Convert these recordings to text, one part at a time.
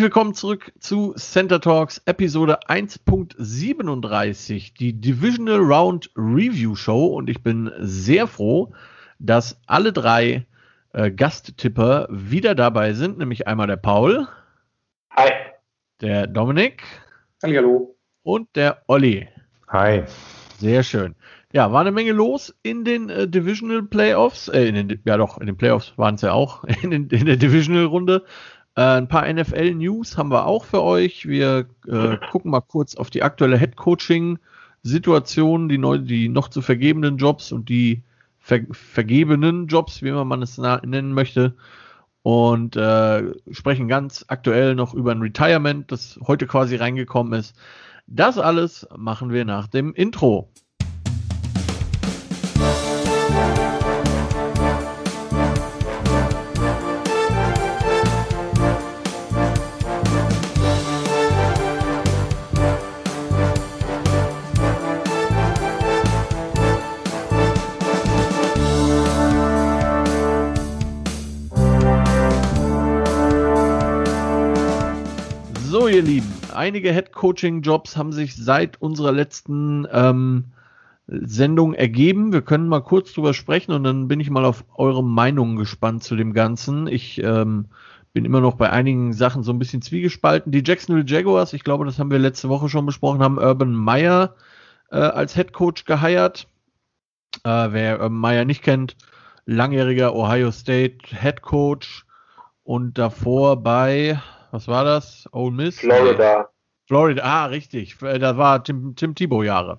Willkommen zurück zu Center Talks Episode 1.37, die Divisional Round Review Show. Und ich bin sehr froh, dass alle drei äh, Gasttipper wieder dabei sind, nämlich einmal der Paul. Hi. Der Dominik. Hallo. Und der Olli. Hi. Sehr schön. Ja, war eine Menge los in den äh, Divisional Playoffs. Äh, in den, ja doch, in den Playoffs waren es ja auch, in, den, in der Divisional Runde. Äh, ein paar NFL-News haben wir auch für euch. Wir äh, gucken mal kurz auf die aktuelle Head-Coaching-Situation, die, die noch zu vergebenen Jobs und die ver vergebenen Jobs, wie man es nennen möchte. Und äh, sprechen ganz aktuell noch über ein Retirement, das heute quasi reingekommen ist. Das alles machen wir nach dem Intro. Ihr Lieben, einige Head-Coaching-Jobs haben sich seit unserer letzten ähm, Sendung ergeben. Wir können mal kurz drüber sprechen und dann bin ich mal auf eure Meinungen gespannt zu dem Ganzen. Ich ähm, bin immer noch bei einigen Sachen so ein bisschen zwiegespalten. Die Jacksonville Jaguars, ich glaube, das haben wir letzte Woche schon besprochen, haben Urban Meyer äh, als Head Coach geheiert. Äh, wer Urban Meyer nicht kennt, langjähriger Ohio State Head Coach und davor bei was war das? Ole Miss? Florida. Florida, ah, richtig. Äh, da war Tim, Tim Thibault Jahre.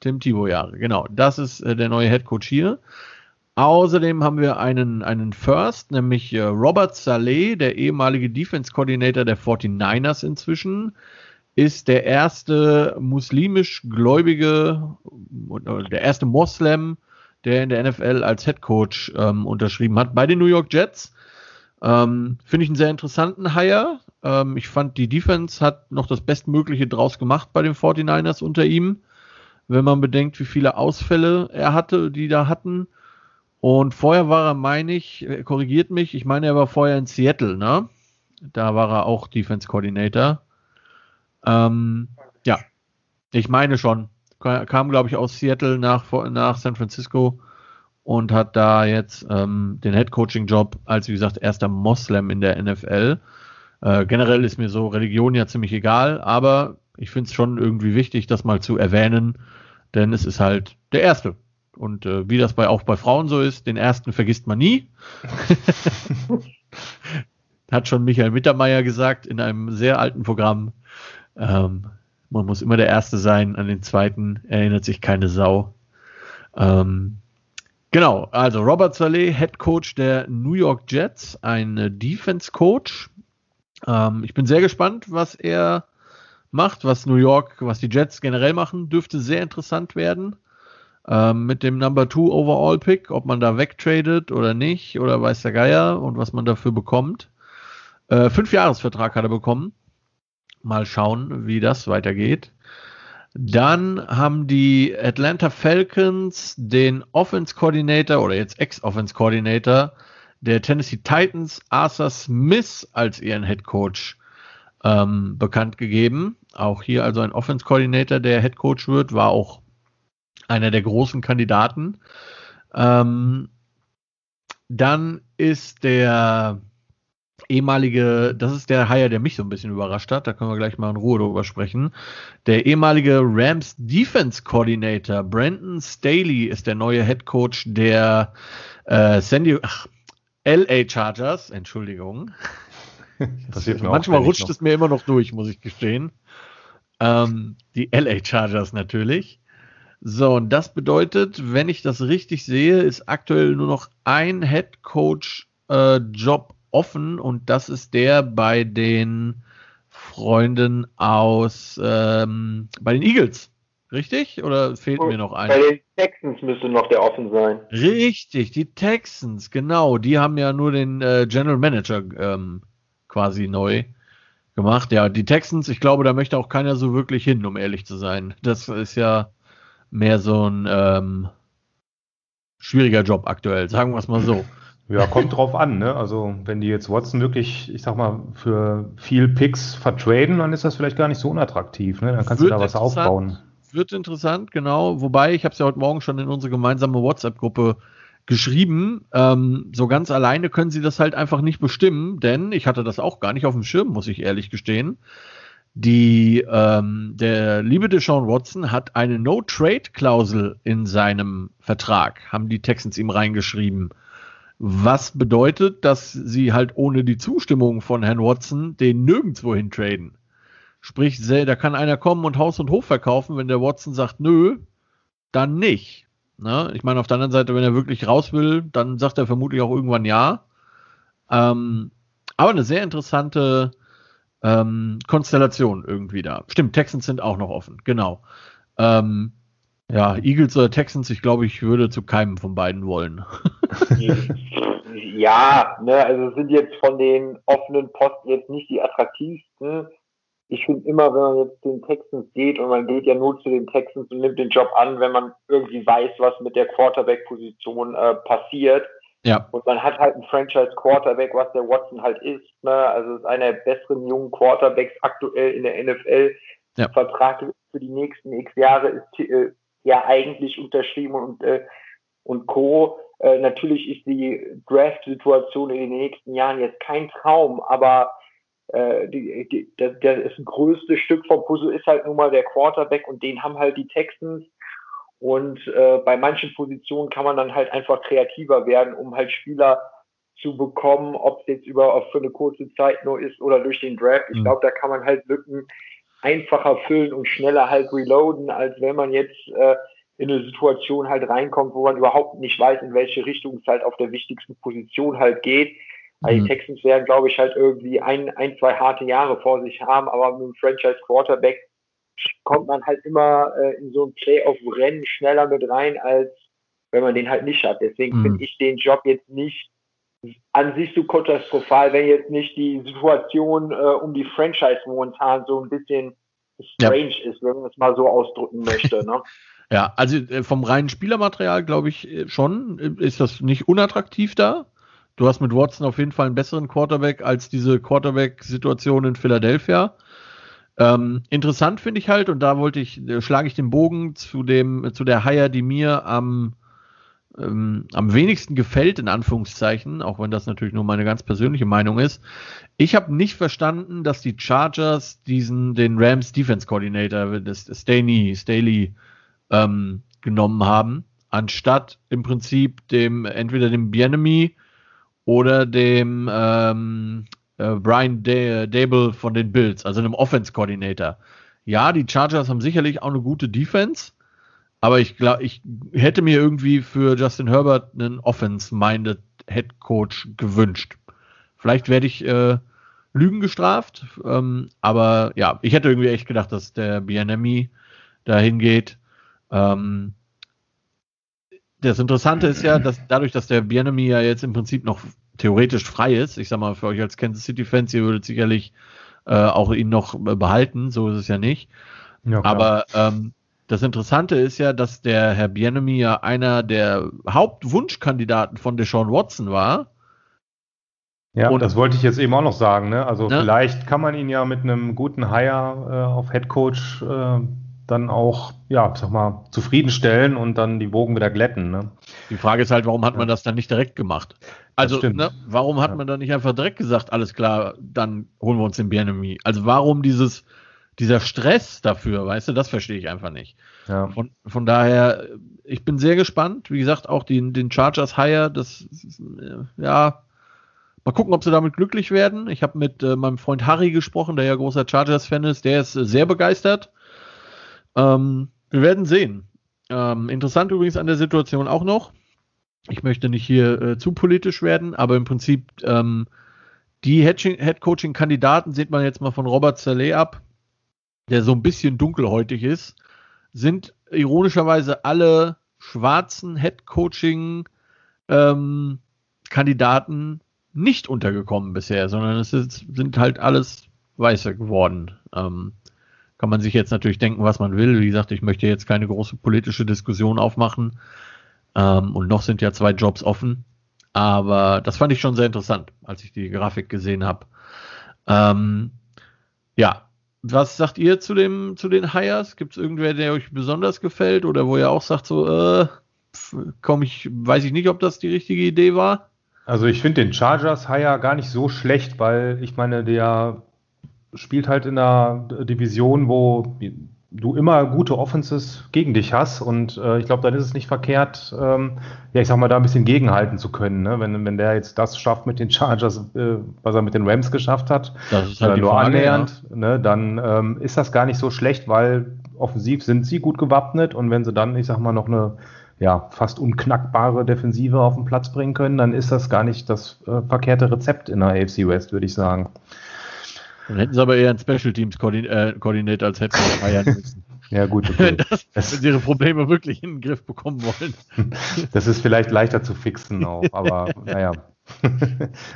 Tim Thibault Jahre, genau. Das ist äh, der neue Head Coach hier. Außerdem haben wir einen, einen First, nämlich äh, Robert Saleh, der ehemalige Defense Coordinator der 49ers inzwischen, ist der erste muslimisch gläubige, äh, der erste Moslem, der in der NFL als Head Coach ähm, unterschrieben hat bei den New York Jets. Ähm, Finde ich einen sehr interessanten Hire. Ähm, ich fand, die Defense hat noch das Bestmögliche draus gemacht bei den 49ers unter ihm. Wenn man bedenkt, wie viele Ausfälle er hatte, die da hatten. Und vorher war er, meine ich, korrigiert mich, ich meine, er war vorher in Seattle, ne? Da war er auch Defense Coordinator. Ähm, ja, ich meine schon. Kam, glaube ich, aus Seattle nach, nach San Francisco und hat da jetzt ähm, den Head-Coaching-Job als, wie gesagt, erster Moslem in der NFL. Äh, generell ist mir so Religion ja ziemlich egal, aber ich finde es schon irgendwie wichtig, das mal zu erwähnen, denn es ist halt der Erste. Und äh, wie das bei, auch bei Frauen so ist, den Ersten vergisst man nie. Hat schon Michael Mittermeier gesagt in einem sehr alten Programm. Ähm, man muss immer der Erste sein, an den Zweiten erinnert sich keine Sau. Ähm, Genau, also Robert Saleh, Head Coach der New York Jets, ein äh, Defense Coach. Ähm, ich bin sehr gespannt, was er macht, was New York, was die Jets generell machen, dürfte sehr interessant werden. Ähm, mit dem Number 2 Overall Pick, ob man da wegtradet oder nicht, oder weiß der Geier und was man dafür bekommt. Äh, fünf Jahresvertrag hat er bekommen. Mal schauen, wie das weitergeht. Dann haben die Atlanta Falcons den Offense Coordinator oder jetzt Ex-Offense Coordinator der Tennessee Titans, Arthur Smith, als ihren Head Coach ähm, bekannt gegeben. Auch hier also ein Offense Coordinator, der Head Coach wird, war auch einer der großen Kandidaten. Ähm, dann ist der ehemalige, das ist der Hire, der mich so ein bisschen überrascht hat, da können wir gleich mal in Ruhe drüber sprechen. Der ehemalige Rams Defense Coordinator Brandon Staley ist der neue Head Coach der äh, Sandy, ach, LA Chargers, Entschuldigung. Manchmal rutscht es mir immer noch durch, muss ich gestehen. Ähm, die LA Chargers natürlich. So, und das bedeutet, wenn ich das richtig sehe, ist aktuell nur noch ein Head Coach äh, Job offen und das ist der bei den Freunden aus, ähm, bei den Eagles. Richtig? Oder fehlt und mir noch einer? Bei den Texans müsste noch der offen sein. Richtig, die Texans, genau. Die haben ja nur den äh, General Manager ähm, quasi neu gemacht. Ja, die Texans, ich glaube, da möchte auch keiner so wirklich hin, um ehrlich zu sein. Das ist ja mehr so ein ähm, schwieriger Job aktuell, sagen wir es mal so. Ja, kommt drauf an, ne? Also, wenn die jetzt Watson wirklich, ich sag mal, für viel Picks vertraden, dann ist das vielleicht gar nicht so unattraktiv, ne? Dann kannst Wird du da was aufbauen. Wird interessant, genau. Wobei, ich habe es ja heute Morgen schon in unsere gemeinsame WhatsApp-Gruppe geschrieben. Ähm, so ganz alleine können sie das halt einfach nicht bestimmen, denn ich hatte das auch gar nicht auf dem Schirm, muss ich ehrlich gestehen. Die, ähm, der liebe Deshaun Watson hat eine No-Trade-Klausel in seinem Vertrag, haben die Texans ihm reingeschrieben. Was bedeutet, dass sie halt ohne die Zustimmung von Herrn Watson den nirgendwo hin traden. Sprich, da kann einer kommen und Haus und Hof verkaufen, wenn der Watson sagt, nö, dann nicht. Ne? Ich meine, auf der anderen Seite, wenn er wirklich raus will, dann sagt er vermutlich auch irgendwann ja. Ähm, aber eine sehr interessante ähm, Konstellation irgendwie da. Stimmt, Texans sind auch noch offen, genau. Ähm, ja, Eagles oder Texans, ich glaube, ich würde zu keinem von beiden wollen. ja, ne, also sind jetzt von den offenen Posten jetzt nicht die attraktivsten. Ich finde immer, wenn man jetzt den Texans geht und man geht ja nur zu den Texans und nimmt den Job an, wenn man irgendwie weiß, was mit der Quarterback-Position äh, passiert. Ja. Und man hat halt einen Franchise-Quarterback, was der Watson halt ist. Ne? Also ist einer der besseren jungen Quarterbacks aktuell in der NFL. Ja. Vertrag für die nächsten x Jahre ist äh, ja eigentlich unterschrieben und, äh, und Co. Äh, natürlich ist die Draft-Situation in den nächsten Jahren jetzt kein Traum, aber äh, die, die, das, das größtes Stück vom Puzzle ist halt nun mal der Quarterback und den haben halt die Texans. Und äh, bei manchen Positionen kann man dann halt einfach kreativer werden, um halt Spieler zu bekommen, ob es jetzt über für eine kurze Zeit nur ist oder durch den Draft. Ich mhm. glaube, da kann man halt Lücken einfacher füllen und schneller halt reloaden, als wenn man jetzt äh, in eine Situation halt reinkommt, wo man überhaupt nicht weiß, in welche Richtung es halt auf der wichtigsten Position halt geht. Also die mhm. Texans werden, glaube ich, halt irgendwie ein, ein, zwei harte Jahre vor sich haben, aber mit dem Franchise Quarterback kommt man halt immer äh, in so ein Playoff-Rennen schneller mit rein, als wenn man den halt nicht hat. Deswegen mhm. finde ich den Job jetzt nicht an sich so katastrophal, wenn jetzt nicht die Situation äh, um die Franchise momentan so ein bisschen strange ja. ist, wenn man es mal so ausdrücken möchte. Ne? ja, also äh, vom reinen Spielermaterial glaube ich äh, schon, äh, ist das nicht unattraktiv da. Du hast mit Watson auf jeden Fall einen besseren Quarterback als diese Quarterback-Situation in Philadelphia. Ähm, interessant finde ich halt, und da wollte ich, schlage ich den Bogen zu dem, zu der Hire, die mir am ähm, am wenigsten gefällt, in Anführungszeichen, auch wenn das natürlich nur meine ganz persönliche Meinung ist. Ich habe nicht verstanden, dass die Chargers diesen, den Rams Defense Coordinator, das Staley, Staley ähm, genommen haben, anstatt im Prinzip dem, entweder dem Bienemy oder dem ähm, äh, Brian Dable von den Bills, also einem Offense Coordinator. Ja, die Chargers haben sicherlich auch eine gute Defense, aber ich glaube, ich hätte mir irgendwie für Justin Herbert einen Offense-minded Head Coach gewünscht. Vielleicht werde ich äh, Lügen gestraft, ähm, aber ja, ich hätte irgendwie echt gedacht, dass der BNMI dahin geht. Ähm, das Interessante ist ja, dass dadurch, dass der BNMI ja jetzt im Prinzip noch theoretisch frei ist, ich sag mal, für euch als Kansas City Fans, ihr würdet sicherlich äh, auch ihn noch behalten, so ist es ja nicht. Ja, aber ähm, das Interessante ist ja, dass der Herr Bienemy ja einer der Hauptwunschkandidaten von Deshaun Watson war. Ja, und das wollte ich jetzt eben auch noch sagen. Ne? Also ne? vielleicht kann man ihn ja mit einem guten Hire äh, auf Head Coach äh, dann auch, ja, sag mal, zufriedenstellen und dann die Bogen wieder glätten. Ne? Die Frage ist halt, warum hat man das dann nicht direkt gemacht? Also, ne, warum hat ja. man dann nicht einfach direkt gesagt, alles klar, dann holen wir uns den Bienemy? Also warum dieses dieser Stress dafür, weißt du, das verstehe ich einfach nicht. Ja. Von, von daher, ich bin sehr gespannt. Wie gesagt, auch den, den Chargers Hire, das, ja, mal gucken, ob sie damit glücklich werden. Ich habe mit äh, meinem Freund Harry gesprochen, der ja großer Chargers-Fan ist. Der ist äh, sehr begeistert. Ähm, wir werden sehen. Ähm, interessant übrigens an der Situation auch noch. Ich möchte nicht hier äh, zu politisch werden, aber im Prinzip ähm, die Head-Coaching-Kandidaten sieht man jetzt mal von Robert Saleh ab der so ein bisschen dunkelhäutig ist, sind ironischerweise alle schwarzen Head-Coaching ähm, nicht untergekommen bisher, sondern es ist, sind halt alles Weiße geworden. Ähm, kann man sich jetzt natürlich denken, was man will. Wie gesagt, ich möchte jetzt keine große politische Diskussion aufmachen. Ähm, und noch sind ja zwei Jobs offen. Aber das fand ich schon sehr interessant, als ich die Grafik gesehen habe. Ähm, ja, was sagt ihr zu dem zu den Hires? Gibt es irgendwer, der euch besonders gefällt oder wo ihr auch sagt so, äh, komm ich, weiß ich nicht, ob das die richtige Idee war? Also ich finde den Chargers Hire gar nicht so schlecht, weil ich meine, der spielt halt in einer Division, wo du immer gute Offenses gegen dich hast und äh, ich glaube, dann ist es nicht verkehrt, ähm, ja, ich sag mal, da ein bisschen gegenhalten zu können. Ne? Wenn, wenn der jetzt das schafft mit den Chargers, äh, was er mit den Rams geschafft hat, das ist halt nur Frage, annähernd, ja. ne, dann ähm, ist das gar nicht so schlecht, weil offensiv sind sie gut gewappnet und wenn sie dann, ich sag mal, noch eine ja, fast unknackbare Defensive auf den Platz bringen können, dann ist das gar nicht das äh, verkehrte Rezept in der AFC West, würde ich sagen. Dann hätten sie aber eher einen Special Teams Koordinator als Head Coach feiern müssen. Ja, gut. Okay. Wenn, das, wenn sie ihre Probleme wirklich in den Griff bekommen wollen. Das ist vielleicht leichter zu fixen auch, aber naja.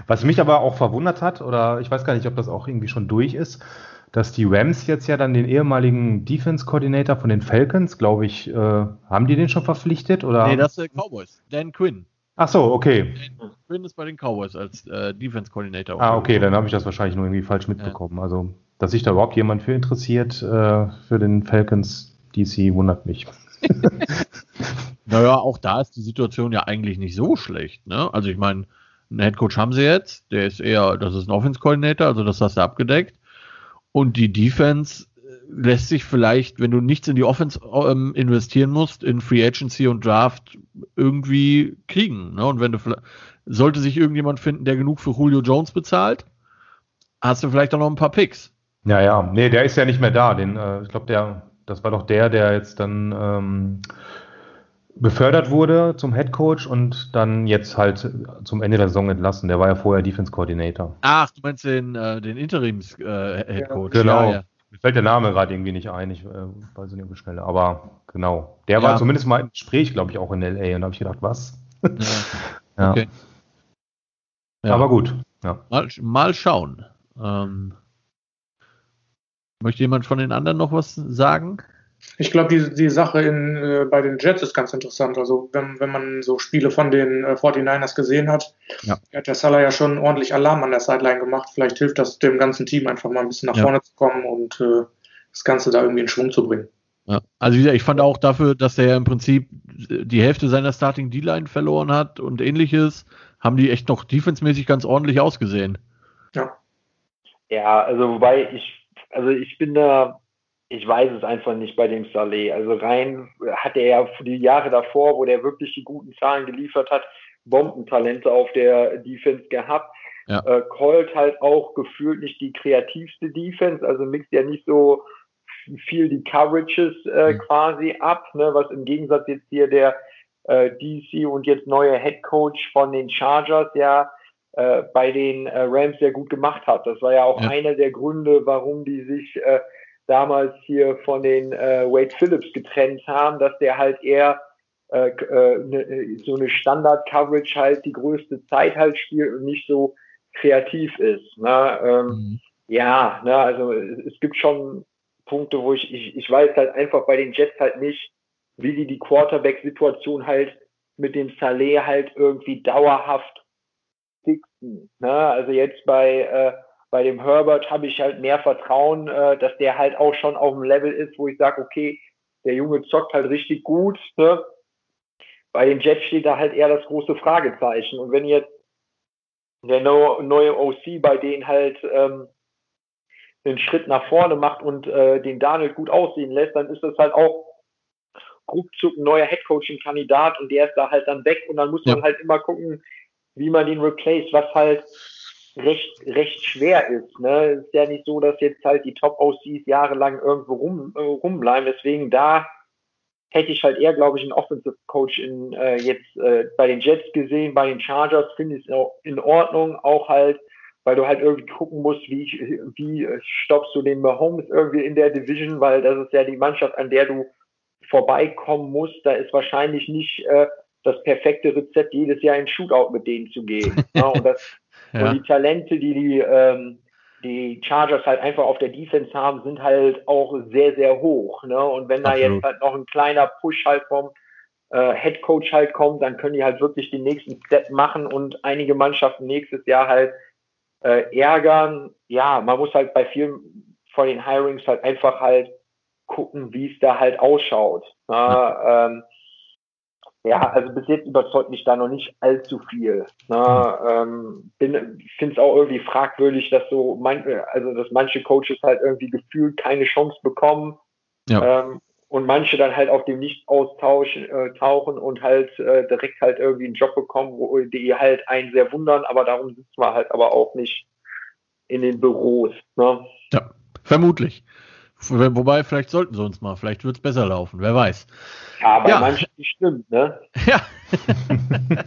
Was mich aber auch verwundert hat, oder ich weiß gar nicht, ob das auch irgendwie schon durch ist, dass die Rams jetzt ja dann den ehemaligen Defense Coordinator von den Falcons, glaube ich, äh, haben die den schon verpflichtet? Oder? Nee, das ist Cowboys, Dan Quinn. Ach so, okay. Quinn ist bei den Cowboys als äh, Defense Coordinator. Ah, okay, dann habe ich das wahrscheinlich nur irgendwie falsch mitbekommen. Ja. Also, dass sich da überhaupt jemand für interessiert, äh, für den Falcons DC, wundert mich. naja, auch da ist die Situation ja eigentlich nicht so schlecht. Ne? Also, ich meine, einen Headcoach haben sie jetzt, der ist eher, das ist ein Offense Coordinator, also das hast du abgedeckt. Und die Defense lässt sich vielleicht, wenn du nichts in die Offense ähm, investieren musst, in Free Agency und Draft irgendwie kriegen. Ne? Und wenn du sollte sich irgendjemand finden, der genug für Julio Jones bezahlt, hast du vielleicht auch noch ein paar Picks. Ja, ja, nee, der ist ja nicht mehr da. Den, äh, ich glaube, der, das war doch der, der jetzt dann ähm, befördert wurde zum Head Coach und dann jetzt halt zum Ende der Saison entlassen. Der war ja vorher Defense Coordinator. Ach, du meinst den, äh, den Interims äh, Head Coach? Genau. Ja, ja. Mir fällt der Name gerade irgendwie nicht ein, ich äh, weiß nicht auf Schnelle, aber genau. Der ja. war zumindest mal im Gespräch, glaube ich, auch in LA und da habe ich gedacht, was? Ja. Okay. Ja. Aber gut. Mal, mal schauen. Ähm, möchte jemand von den anderen noch was sagen? Ich glaube, die, die Sache in, äh, bei den Jets ist ganz interessant. Also, wenn, wenn man so Spiele von den äh, 49ers gesehen hat, ja. hat der Salah ja schon ordentlich Alarm an der Sideline gemacht. Vielleicht hilft das dem ganzen Team einfach mal ein bisschen nach ja. vorne zu kommen und äh, das Ganze da irgendwie in Schwung zu bringen. Ja. Also, wie gesagt, ich fand auch dafür, dass er ja im Prinzip die Hälfte seiner Starting D-Line verloren hat und ähnliches, haben die echt noch defensemäßig ganz ordentlich ausgesehen. Ja. Ja, also, wobei ich, also ich bin da ich weiß es einfach nicht bei dem Saleh. Also rein hat er ja die Jahre davor, wo der wirklich die guten Zahlen geliefert hat, Bombentalente auf der Defense gehabt. Ja. Äh, Colt halt auch gefühlt nicht die kreativste Defense, also mixt ja nicht so viel die Coverages äh, mhm. quasi ab, ne, was im Gegensatz jetzt hier der äh, DC und jetzt neue Head Coach von den Chargers ja äh, bei den äh, Rams sehr gut gemacht hat. Das war ja auch ja. einer der Gründe, warum die sich äh, damals hier von den äh, Wade Phillips getrennt haben, dass der halt eher äh, äh, ne, so eine Standard-Coverage halt die größte Zeit halt spielt und nicht so kreativ ist. Ne? Ähm, mhm. Ja, ne, also es gibt schon Punkte, wo ich, ich, ich weiß halt einfach bei den Jets halt nicht, wie die die Quarterback-Situation halt mit dem Saleh halt irgendwie dauerhaft fixen. Ne? Also jetzt bei äh, bei dem Herbert habe ich halt mehr Vertrauen, äh, dass der halt auch schon auf dem Level ist, wo ich sage, okay, der Junge zockt halt richtig gut. Ne? Bei den Jets steht da halt eher das große Fragezeichen. Und wenn jetzt der neue OC bei denen halt ähm, einen Schritt nach vorne macht und äh, den Daniel gut aussehen lässt, dann ist das halt auch ruckzuck ein neuer Headcoaching-Kandidat und der ist da halt dann weg und dann muss man ja. halt immer gucken, wie man den replace, was halt recht, recht schwer ist. Ne? Es ist ja nicht so, dass jetzt halt die Top-OCs jahrelang irgendwo rum, äh, rumbleiben. Deswegen da hätte ich halt eher, glaube ich, einen Offensive Coach in, äh, jetzt äh, bei den Jets gesehen, bei den Chargers finde ich es in Ordnung, auch halt, weil du halt irgendwie gucken musst, wie, wie stoppst du den Mahomes irgendwie in der Division, weil das ist ja die Mannschaft, an der du vorbeikommen musst. Da ist wahrscheinlich nicht äh, das perfekte Rezept, jedes Jahr in Shootout mit denen zu gehen. ja, und das ja. Und die Talente, die die, ähm, die Chargers halt einfach auf der Defense haben, sind halt auch sehr, sehr hoch. Ne? Und wenn Absolut. da jetzt halt noch ein kleiner Push halt vom äh, Head Coach halt kommt, dann können die halt wirklich den nächsten Step machen und einige Mannschaften nächstes Jahr halt äh, ärgern. Ja, man muss halt bei vielen von den Hirings halt einfach halt gucken, wie es da halt ausschaut. Na, ähm, ja, also bis jetzt überzeugt mich da noch nicht allzu viel. Na, ähm, bin, finde es auch irgendwie fragwürdig, dass so man, also dass manche Coaches halt irgendwie gefühlt keine Chance bekommen. Ja. Ähm, und manche dann halt auf dem Nicht-Austausch äh, tauchen und halt äh, direkt halt irgendwie einen Job bekommen, wo die halt einen sehr wundern, aber darum sitzen wir halt aber auch nicht in den Büros. Ne? Ja, vermutlich. Wobei, vielleicht sollten sie uns mal, vielleicht wird es besser laufen, wer weiß. Ja, aber ja. manchen stimmt, ne? Ja.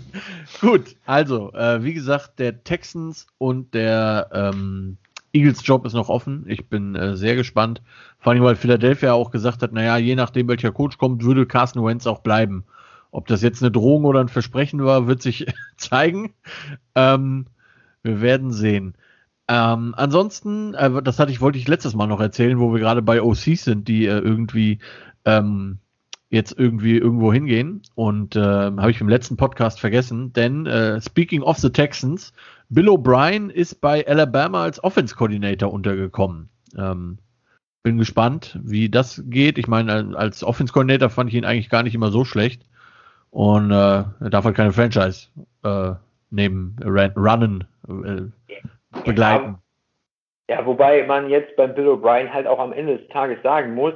Gut, also, äh, wie gesagt, der Texans und der ähm, Eagles Job ist noch offen. Ich bin äh, sehr gespannt. Vor allem, weil Philadelphia auch gesagt hat, naja, je nachdem, welcher Coach kommt, würde Carson Wentz auch bleiben. Ob das jetzt eine Drohung oder ein Versprechen war, wird sich zeigen. Ähm, wir werden sehen. Ähm, ansonsten, äh, das hatte ich, wollte ich letztes Mal noch erzählen, wo wir gerade bei OCs sind, die äh, irgendwie ähm, jetzt irgendwie irgendwo hingehen. Und äh, habe ich im letzten Podcast vergessen, denn äh, speaking of the Texans, Bill O'Brien ist bei Alabama als Offense Coordinator untergekommen. Ähm, bin gespannt, wie das geht. Ich meine, als Offense Coordinator fand ich ihn eigentlich gar nicht immer so schlecht. Und äh, er darf halt keine Franchise äh, neben Runnen äh, begleiten. Ja, wobei man jetzt beim Bill O'Brien halt auch am Ende des Tages sagen muss,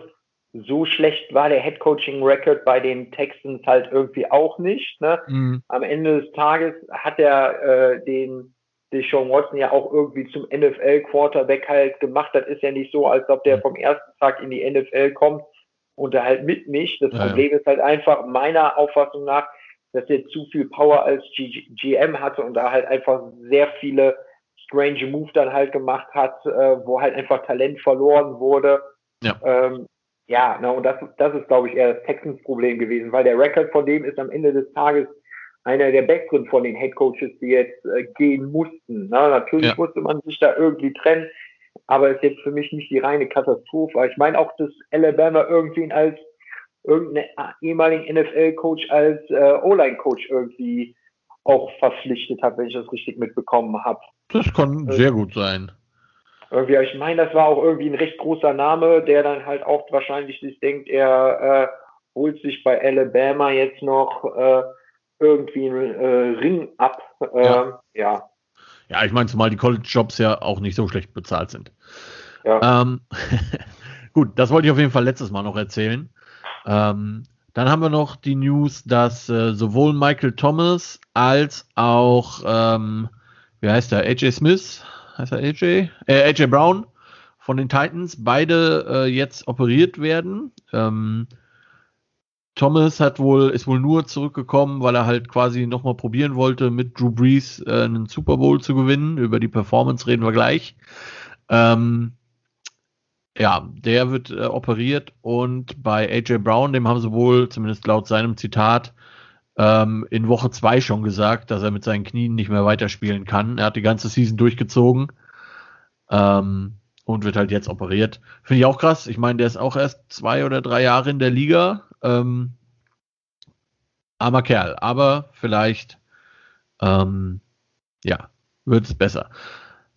so schlecht war der Head Coaching Record bei den Texans halt irgendwie auch nicht. Ne? Mhm. Am Ende des Tages hat er äh, den Deshaun Watson ja auch irgendwie zum NFL Quarterback halt gemacht. Das ist ja nicht so, als ob der vom ersten Tag in die NFL kommt und er halt mitmischt. Das ja, Problem ja. ist halt einfach meiner Auffassung nach, dass er zu viel Power als G GM hatte und da halt einfach sehr viele strange Move dann halt gemacht hat, äh, wo halt einfach Talent verloren wurde. Ja. Ähm, ja, na, und das, das ist, glaube ich, eher das Texans-Problem gewesen, weil der Rekord von dem ist am Ende des Tages einer der besseren von den Head Coaches, die jetzt äh, gehen mussten. Na, natürlich ja. musste man sich da irgendwie trennen, aber ist jetzt für mich nicht die reine Katastrophe. Ich meine auch, dass Alabama irgendwie als irgendeinen ehemaligen NFL-Coach als äh, O-Line-Coach irgendwie auch verpflichtet hat, wenn ich das richtig mitbekommen habe. Das kann äh, sehr gut sein. Irgendwie, ich meine, das war auch irgendwie ein recht großer Name, der dann halt auch wahrscheinlich sich denkt, er äh, holt sich bei Alabama jetzt noch äh, irgendwie einen äh, Ring ab. Äh, ja. ja. Ja, ich meine, zumal die College-Jobs ja auch nicht so schlecht bezahlt sind. Ja. Ähm, gut, das wollte ich auf jeden Fall letztes Mal noch erzählen. Ähm, dann haben wir noch die News, dass äh, sowohl Michael Thomas als auch, ähm, wie heißt er, AJ Smith heißt er AJ? Äh, AJ Brown von den Titans, beide äh, jetzt operiert werden. Ähm, Thomas hat wohl, ist wohl nur zurückgekommen, weil er halt quasi nochmal probieren wollte, mit Drew Brees äh, einen Super Bowl zu gewinnen. Über die Performance reden wir gleich. Ähm, ja, der wird äh, operiert und bei AJ Brown, dem haben sie wohl, zumindest laut seinem Zitat, ähm, in Woche 2 schon gesagt, dass er mit seinen Knien nicht mehr weiterspielen kann. Er hat die ganze Season durchgezogen ähm, und wird halt jetzt operiert. Finde ich auch krass. Ich meine, der ist auch erst zwei oder drei Jahre in der Liga. Ähm, armer Kerl, aber vielleicht ähm, ja, wird es besser.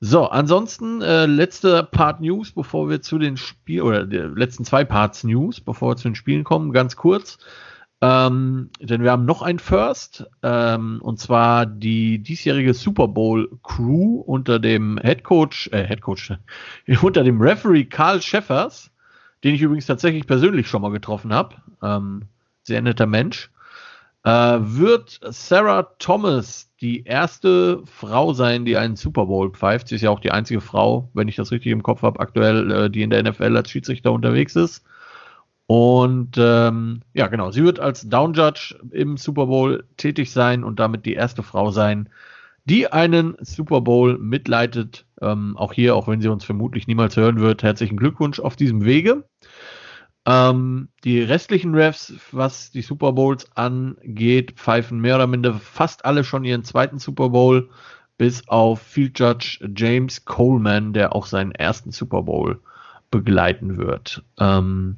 So, ansonsten äh, letzte Part News, bevor wir zu den Spielen oder die letzten zwei Parts News, bevor wir zu den Spielen kommen, ganz kurz. Ähm, denn wir haben noch ein First, ähm, und zwar die diesjährige Super Bowl Crew unter dem Head Coach, äh, Head Coach, unter dem Referee Karl Schäffers, den ich übrigens tatsächlich persönlich schon mal getroffen habe. Ähm, sehr netter Mensch. Äh, wird Sarah Thomas die erste Frau sein, die einen Super Bowl pfeift. Sie ist ja auch die einzige Frau, wenn ich das richtig im Kopf habe, aktuell, äh, die in der NFL als Schiedsrichter unterwegs ist. Und ähm, ja, genau, sie wird als Down Judge im Super Bowl tätig sein und damit die erste Frau sein, die einen Super Bowl mitleitet. Ähm, auch hier, auch wenn sie uns vermutlich niemals hören wird, herzlichen Glückwunsch auf diesem Wege. Ähm, die restlichen Refs, was die Super Bowls angeht, pfeifen mehr oder minder fast alle schon ihren zweiten Super Bowl, bis auf Field Judge James Coleman, der auch seinen ersten Super Bowl begleiten wird. Ähm,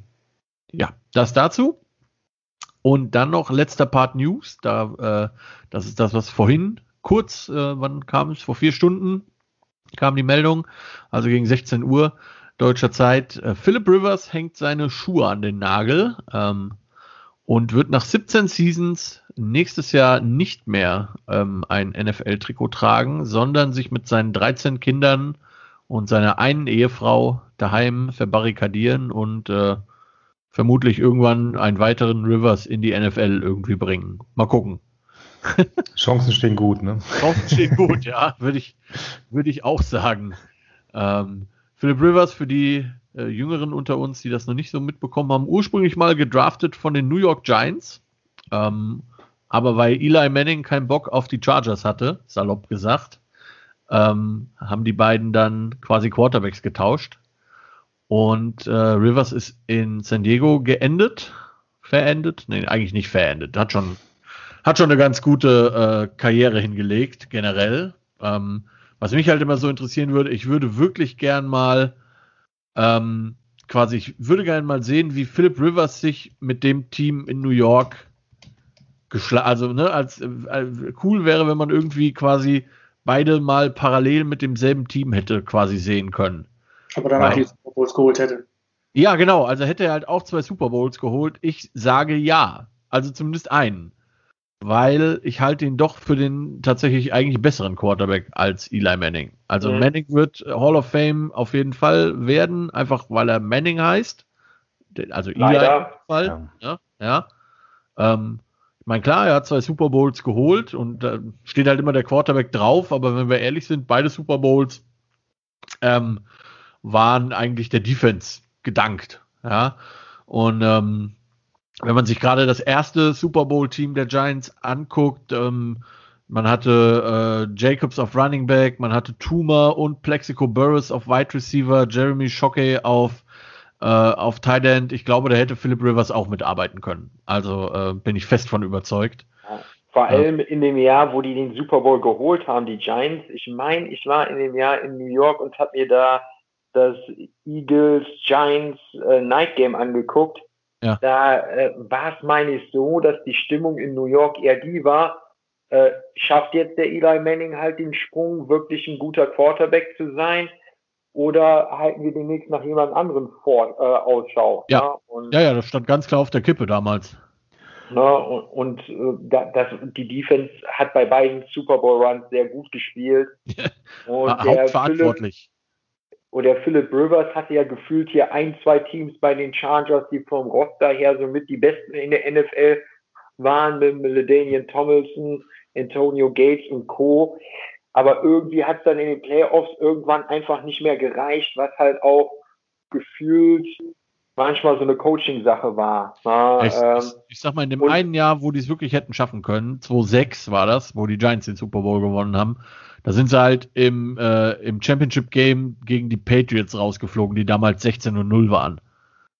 ja, das dazu. Und dann noch letzter Part News. Da, äh, das ist das, was vorhin kurz, äh, wann kam es? Vor vier Stunden kam die Meldung, also gegen 16 Uhr deutscher Zeit. Äh, Philip Rivers hängt seine Schuhe an den Nagel ähm, und wird nach 17 Seasons nächstes Jahr nicht mehr ähm, ein NFL-Trikot tragen, sondern sich mit seinen 13 Kindern und seiner einen Ehefrau daheim verbarrikadieren und äh, vermutlich irgendwann einen weiteren Rivers in die NFL irgendwie bringen. Mal gucken. Chancen stehen gut, ne? Chancen stehen gut, ja, würde ich, würde ich auch sagen. Ähm, Philip Rivers für die äh, Jüngeren unter uns, die das noch nicht so mitbekommen haben, ursprünglich mal gedraftet von den New York Giants. Ähm, aber weil Eli Manning keinen Bock auf die Chargers hatte, salopp gesagt, ähm, haben die beiden dann quasi Quarterbacks getauscht. Und äh, Rivers ist in San Diego geendet, verendet, nee, eigentlich nicht verendet, hat schon, hat schon eine ganz gute äh, Karriere hingelegt, generell. Ähm, was mich halt immer so interessieren würde, ich würde wirklich gern mal ähm, quasi, ich würde gerne mal sehen, wie Philip Rivers sich mit dem Team in New York geschlagen, also ne, als äh, cool wäre, wenn man irgendwie quasi beide mal parallel mit demselben Team hätte quasi sehen können. Aber danach die Super Bowls geholt hätte. Ja, genau. Also hätte er halt auch zwei Super Bowls geholt. Ich sage ja. Also zumindest einen. Weil ich halte ihn doch für den tatsächlich eigentlich besseren Quarterback als Eli Manning. Also mhm. Manning wird Hall of Fame auf jeden Fall werden, einfach weil er Manning heißt. Also Eli Leider. Fall. Ja. ja, ja. Ähm, ich meine, klar, er hat zwei Super Bowls geholt und da steht halt immer der Quarterback drauf, aber wenn wir ehrlich sind, beide Super Bowls ähm, waren eigentlich der Defense gedankt. Ja. Und ähm, wenn man sich gerade das erste Super Bowl-Team der Giants anguckt, ähm, man hatte äh, Jacobs auf Running Back, man hatte Tuma und Plexico Burris auf Wide Receiver, Jeremy Shockey auf äh, auf Tight End. Ich glaube, da hätte Philip Rivers auch mitarbeiten können. Also äh, bin ich fest von überzeugt. Vor allem in dem Jahr, wo die den Super Bowl geholt haben, die Giants. Ich meine, ich war in dem Jahr in New York und habe mir da das Eagles Giants äh, Night Game angeguckt. Ja. Da äh, war es, meine ich, so, dass die Stimmung in New York eher die war, äh, schafft jetzt der Eli Manning halt den Sprung, wirklich ein guter Quarterback zu sein? oder halten wir demnächst nach jemand anderem vor, äh, Ausschau? Ja. ja? Und, ja, ja, das stand ganz klar auf der Kippe damals. Na, und, und äh, das, die Defense hat bei beiden Super Bowl Runs sehr gut gespielt. und Hauptverantwortlich. Und der Philip Rivers hatte ja gefühlt hier ein, zwei Teams bei den Chargers, die vom Roster her somit die besten in der NFL waren, mit LaDainian Tomlinson, Antonio Gates und Co. Aber irgendwie hat es dann in den Playoffs irgendwann einfach nicht mehr gereicht, was halt auch gefühlt manchmal so eine Coaching-Sache war. Na, ich, ähm, ich, sag mal, in dem einen Jahr, wo die es wirklich hätten schaffen können, 2006 war das, wo die Giants den Super Bowl gewonnen haben, da sind sie halt im, äh, im Championship-Game gegen die Patriots rausgeflogen, die damals 16 und 0 waren.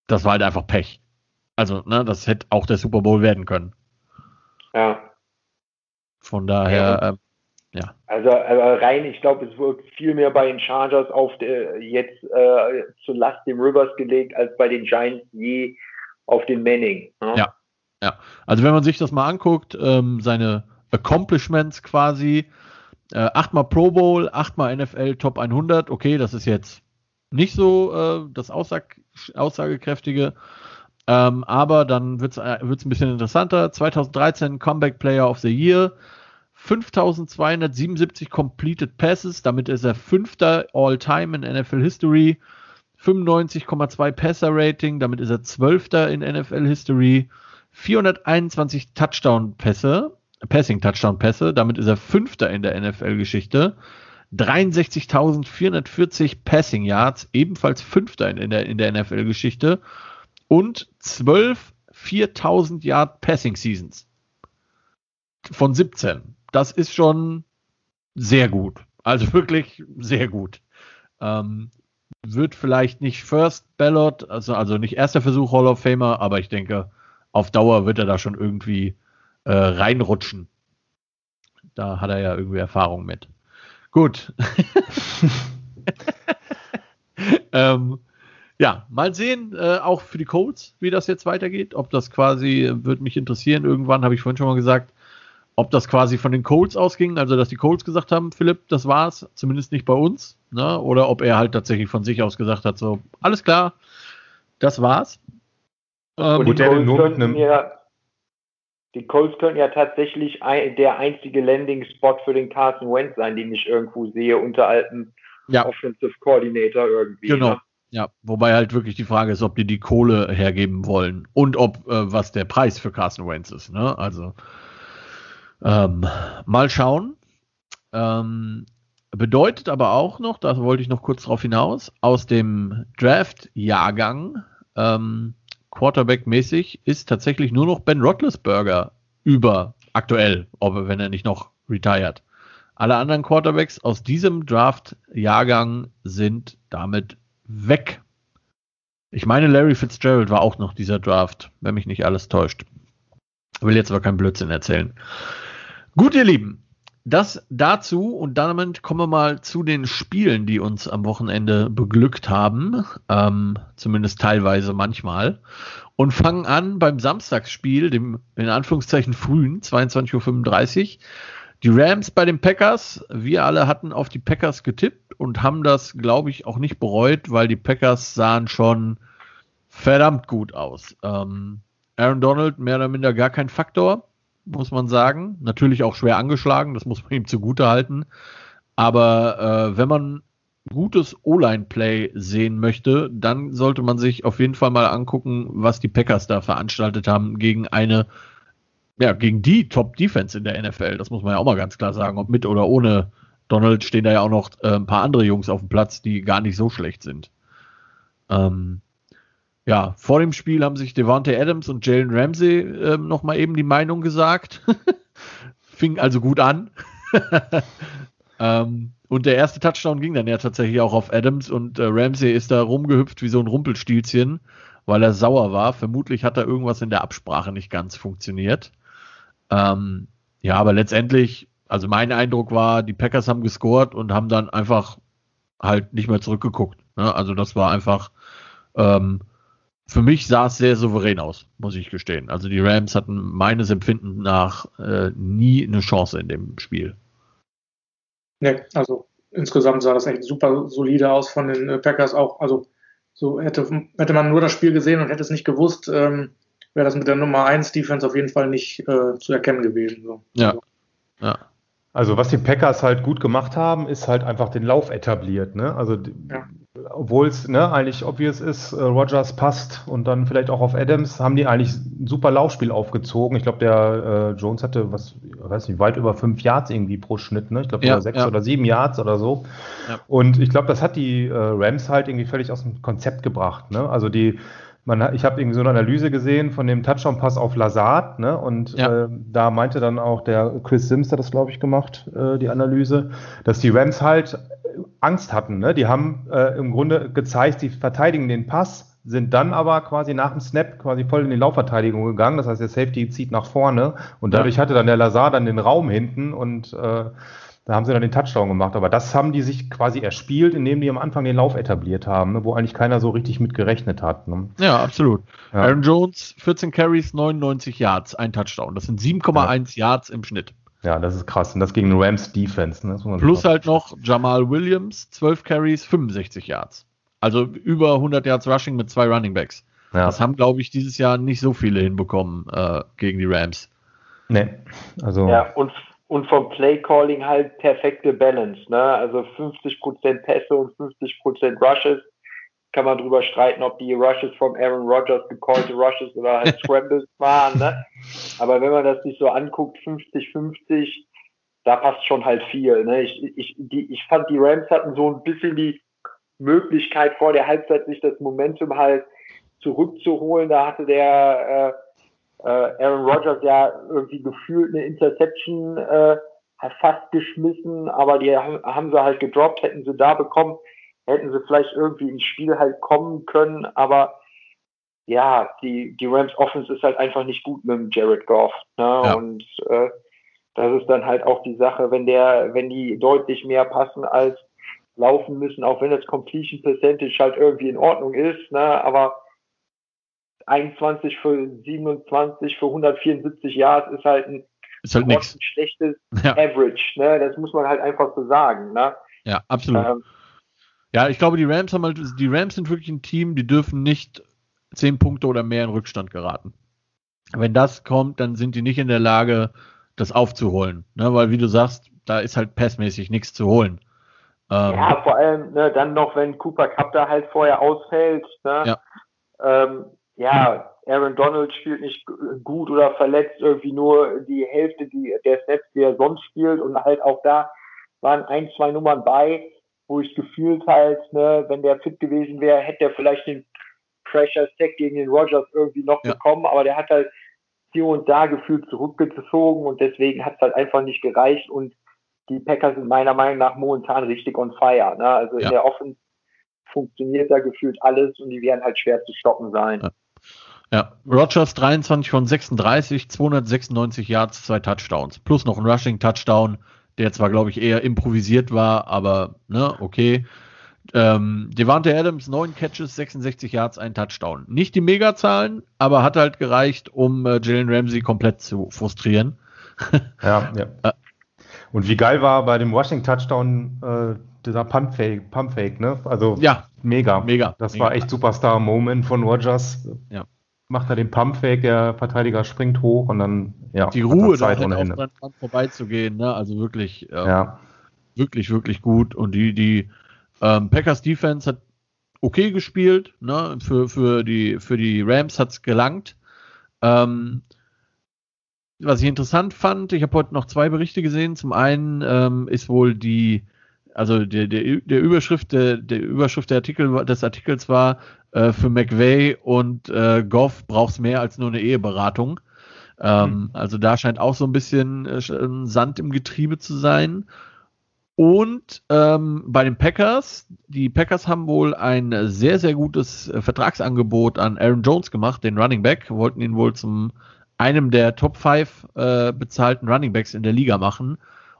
Das war halt einfach Pech. Also, ne, das hätte auch der Super Bowl werden können. Ja. Von daher, ja, ja. Also, rein, ich glaube, es wird viel mehr bei den Chargers auf der, jetzt äh, zu Last dem Rivers gelegt, als bei den Giants je auf den Manning. Ne? Ja, ja. Also wenn man sich das mal anguckt, ähm, seine Accomplishments quasi, äh, achtmal Pro Bowl, achtmal NFL Top 100, okay, das ist jetzt nicht so äh, das Aussag Aussagekräftige. Ähm, aber dann wird es äh, ein bisschen interessanter. 2013 Comeback Player of the Year, 5277 completed passes, damit ist er fünfter All-Time in NFL History. 95,2 Passer Rating, damit ist er zwölfter in NFL History. 421 Touchdown Pässe, Passing Touchdown Pässe, damit ist er fünfter in der NFL Geschichte. 63.440 Passing Yards, ebenfalls fünfter in der, in der NFL Geschichte. Und 12 4000 Yard Passing Seasons von 17 das ist schon sehr gut. Also wirklich sehr gut. Ähm, wird vielleicht nicht First Ballot, also, also nicht erster Versuch Hall of Famer, aber ich denke, auf Dauer wird er da schon irgendwie äh, reinrutschen. Da hat er ja irgendwie Erfahrung mit. Gut. ähm, ja, mal sehen, äh, auch für die Colts, wie das jetzt weitergeht. Ob das quasi, würde mich interessieren, irgendwann habe ich vorhin schon mal gesagt, ob das quasi von den Colts ausging, also dass die Colts gesagt haben, Philipp, das war's, zumindest nicht bei uns, ne? oder ob er halt tatsächlich von sich aus gesagt hat, so, alles klar, das war's. Ähm, die, Colts nur mit ja, die Colts könnten ja tatsächlich ein, der einzige Landing-Spot für den Carson Wentz sein, den ich irgendwo sehe, unter alten ja. Offensive Coordinator irgendwie. Genau. Ne? Ja, wobei halt wirklich die Frage ist, ob die die Kohle hergeben wollen und ob äh, was der Preis für Carson Wentz ist. Ne? Also ähm, mal schauen. Ähm, bedeutet aber auch noch, da wollte ich noch kurz drauf hinaus, aus dem Draft-Jahrgang ähm, Quarterback-mäßig ist tatsächlich nur noch Ben Roethlisberger über aktuell, ob wenn er nicht noch retired. Alle anderen Quarterbacks aus diesem Draft-Jahrgang sind damit weg. Ich meine, Larry Fitzgerald war auch noch dieser Draft, wenn mich nicht alles täuscht. Will jetzt aber keinen Blödsinn erzählen. Gut, ihr Lieben, das dazu und damit kommen wir mal zu den Spielen, die uns am Wochenende beglückt haben, ähm, zumindest teilweise manchmal, und fangen an beim Samstagsspiel, dem in Anführungszeichen frühen 22.35 Uhr. Die Rams bei den Packers, wir alle hatten auf die Packers getippt und haben das, glaube ich, auch nicht bereut, weil die Packers sahen schon verdammt gut aus. Ähm, Aaron Donald mehr oder minder gar kein Faktor muss man sagen. Natürlich auch schwer angeschlagen, das muss man ihm zugute halten. Aber äh, wenn man gutes O-Line-Play sehen möchte, dann sollte man sich auf jeden Fall mal angucken, was die Packers da veranstaltet haben gegen eine, ja, gegen die Top-Defense in der NFL. Das muss man ja auch mal ganz klar sagen. Ob mit oder ohne Donald stehen da ja auch noch äh, ein paar andere Jungs auf dem Platz, die gar nicht so schlecht sind. Ähm, ja, vor dem Spiel haben sich Devante Adams und Jalen Ramsey äh, nochmal eben die Meinung gesagt. Fing also gut an. ähm, und der erste Touchdown ging dann ja tatsächlich auch auf Adams und äh, Ramsey ist da rumgehüpft wie so ein Rumpelstilzchen, weil er sauer war. Vermutlich hat da irgendwas in der Absprache nicht ganz funktioniert. Ähm, ja, aber letztendlich, also mein Eindruck war, die Packers haben gescored und haben dann einfach halt nicht mehr zurückgeguckt. Ne? Also das war einfach ähm, für mich sah es sehr souverän aus, muss ich gestehen. Also die Rams hatten meines Empfinden nach äh, nie eine Chance in dem Spiel. Ne, also insgesamt sah das echt super solide aus von den äh, Packers auch. Also so hätte, hätte man nur das Spiel gesehen und hätte es nicht gewusst, ähm, wäre das mit der Nummer 1 Defense auf jeden Fall nicht äh, zu erkennen gewesen. So. Ja. Also. ja. Also was die Packers halt gut gemacht haben, ist halt einfach den Lauf etabliert. Ne? Also ja. Obwohl es ne, eigentlich obvious ist, äh, Rogers passt und dann vielleicht auch auf Adams, haben die eigentlich ein super Laufspiel aufgezogen. Ich glaube, der äh, Jones hatte, was, weiß nicht, weit über fünf Yards irgendwie pro Schnitt. Ne? Ich glaube, ja, sechs ja. oder sieben Yards oder so. Und ich glaube, das hat die äh, Rams halt irgendwie völlig aus dem Konzept gebracht. Ne? Also die man, ich habe irgendwie so eine Analyse gesehen von dem Touchdown-Pass auf Lazard, ne? Und ja. äh, da meinte dann auch der Chris Sims, hat das, glaube ich, gemacht, äh, die Analyse, dass die Rams halt Angst hatten. Ne? Die haben äh, im Grunde gezeigt, die verteidigen den Pass, sind dann aber quasi nach dem Snap quasi voll in die Laufverteidigung gegangen. Das heißt, der Safety zieht nach vorne und dadurch ja. hatte dann der Lazard dann den Raum hinten und äh, da haben sie dann den Touchdown gemacht. Aber das haben die sich quasi erspielt, indem die am Anfang den Lauf etabliert haben, ne, wo eigentlich keiner so richtig mit gerechnet hat. Ne? Ja, absolut. Ja. Aaron Jones, 14 Carries, 99 Yards, ein Touchdown. Das sind 7,1 ja. Yards im Schnitt. Ja, das ist krass. Und das gegen Rams Defense. Ne? Plus halt noch Jamal Williams, 12 Carries, 65 Yards. Also über 100 Yards Rushing mit zwei Running Backs. Ja. Das haben, glaube ich, dieses Jahr nicht so viele hinbekommen äh, gegen die Rams. Nee, also. Ja, und und vom Play-Calling halt perfekte Balance. Ne? Also 50% Pässe und 50% Rushes. Kann man drüber streiten, ob die Rushes vom Aaron Rodgers gecallte Rushes oder halt Scrambles waren. Ne? Aber wenn man das sich so anguckt, 50-50, da passt schon halt viel. Ne? Ich, ich, die, ich fand, die Rams hatten so ein bisschen die Möglichkeit vor der Halbzeit, sich das Momentum halt zurückzuholen. Da hatte der äh, äh, Aaron Rodgers ja irgendwie gefühlt eine Interception äh, fast geschmissen, aber die haben, haben sie halt gedroppt, hätten sie da bekommen, hätten sie vielleicht irgendwie ins Spiel halt kommen können, aber ja, die, die Rams Offense ist halt einfach nicht gut mit dem Jared Goff. Ne? Ja. Und äh, das ist dann halt auch die Sache, wenn der, wenn die deutlich mehr passen als laufen müssen, auch wenn das Completion Percentage halt irgendwie in Ordnung ist, ne, aber 21 für 27 für 174 Yards ist halt ein, ist halt nix. schlechtes ja. Average, ne, das muss man halt einfach so sagen, ne. Ja, absolut. Ähm, ja, ich glaube, die Rams haben halt, die Rams sind wirklich ein Team, die dürfen nicht 10 Punkte oder mehr in Rückstand geraten. Wenn das kommt, dann sind die nicht in der Lage, das aufzuholen, ne, weil wie du sagst, da ist halt passmäßig nichts zu holen. Ähm, ja, vor allem ne, dann noch, wenn Cooper Cup da halt vorher ausfällt. Ne? Ja. Ähm, ja, Aaron Donald spielt nicht gut oder verletzt irgendwie nur die Hälfte die, der Snaps, die er sonst spielt. Und halt auch da waren ein, zwei Nummern bei, wo ich gefühlt halt, ne, wenn der fit gewesen wäre, hätte er vielleicht den Pressure Stack gegen den Rogers irgendwie noch ja. bekommen. Aber der hat halt hier und da gefühlt zurückgezogen und deswegen hat es halt einfach nicht gereicht. Und die Packers sind meiner Meinung nach momentan richtig on fire. Ne? Also ja. in der Offense funktioniert da gefühlt alles und die werden halt schwer zu stoppen sein. Ja. Ja, Rogers 23 von 36, 296 Yards, zwei Touchdowns. Plus noch ein Rushing Touchdown, der zwar, glaube ich, eher improvisiert war, aber ne, okay. Ähm, Devante Adams, 9 Catches, 66 Yards, ein Touchdown. Nicht die Megazahlen, aber hat halt gereicht, um äh, Jalen Ramsey komplett zu frustrieren. ja, ja. Äh, und wie geil war bei dem Rushing Touchdown äh, dieser Pumpfake, Pumpfake, ne? Also ja, mega, mega. Das mega. war echt Superstar-Moment von Rogers. Ja. Macht er den Pumpfake, der Verteidiger springt hoch und dann ja. Die Ruhe, da halt dran, dran vorbeizugehen, ne? Also wirklich, ähm, ja. wirklich, wirklich gut. Und die, die ähm, Packers Defense hat okay gespielt, ne? Für, für die, für die Rams hat's gelangt. Ähm, was ich interessant fand, ich habe heute noch zwei Berichte gesehen. Zum einen ähm, ist wohl die, also der, der, der Überschrift, der, der Überschrift der Artikel, des Artikels war, äh, für McVay und äh, Goff braucht mehr als nur eine Eheberatung. Ähm, mhm. Also da scheint auch so ein bisschen äh, Sand im Getriebe zu sein. Und ähm, bei den Packers, die Packers haben wohl ein sehr, sehr gutes äh, Vertragsangebot an Aaron Jones gemacht, den Running Back, wollten ihn wohl zum einem der Top 5 äh, bezahlten Running Backs in der Liga machen.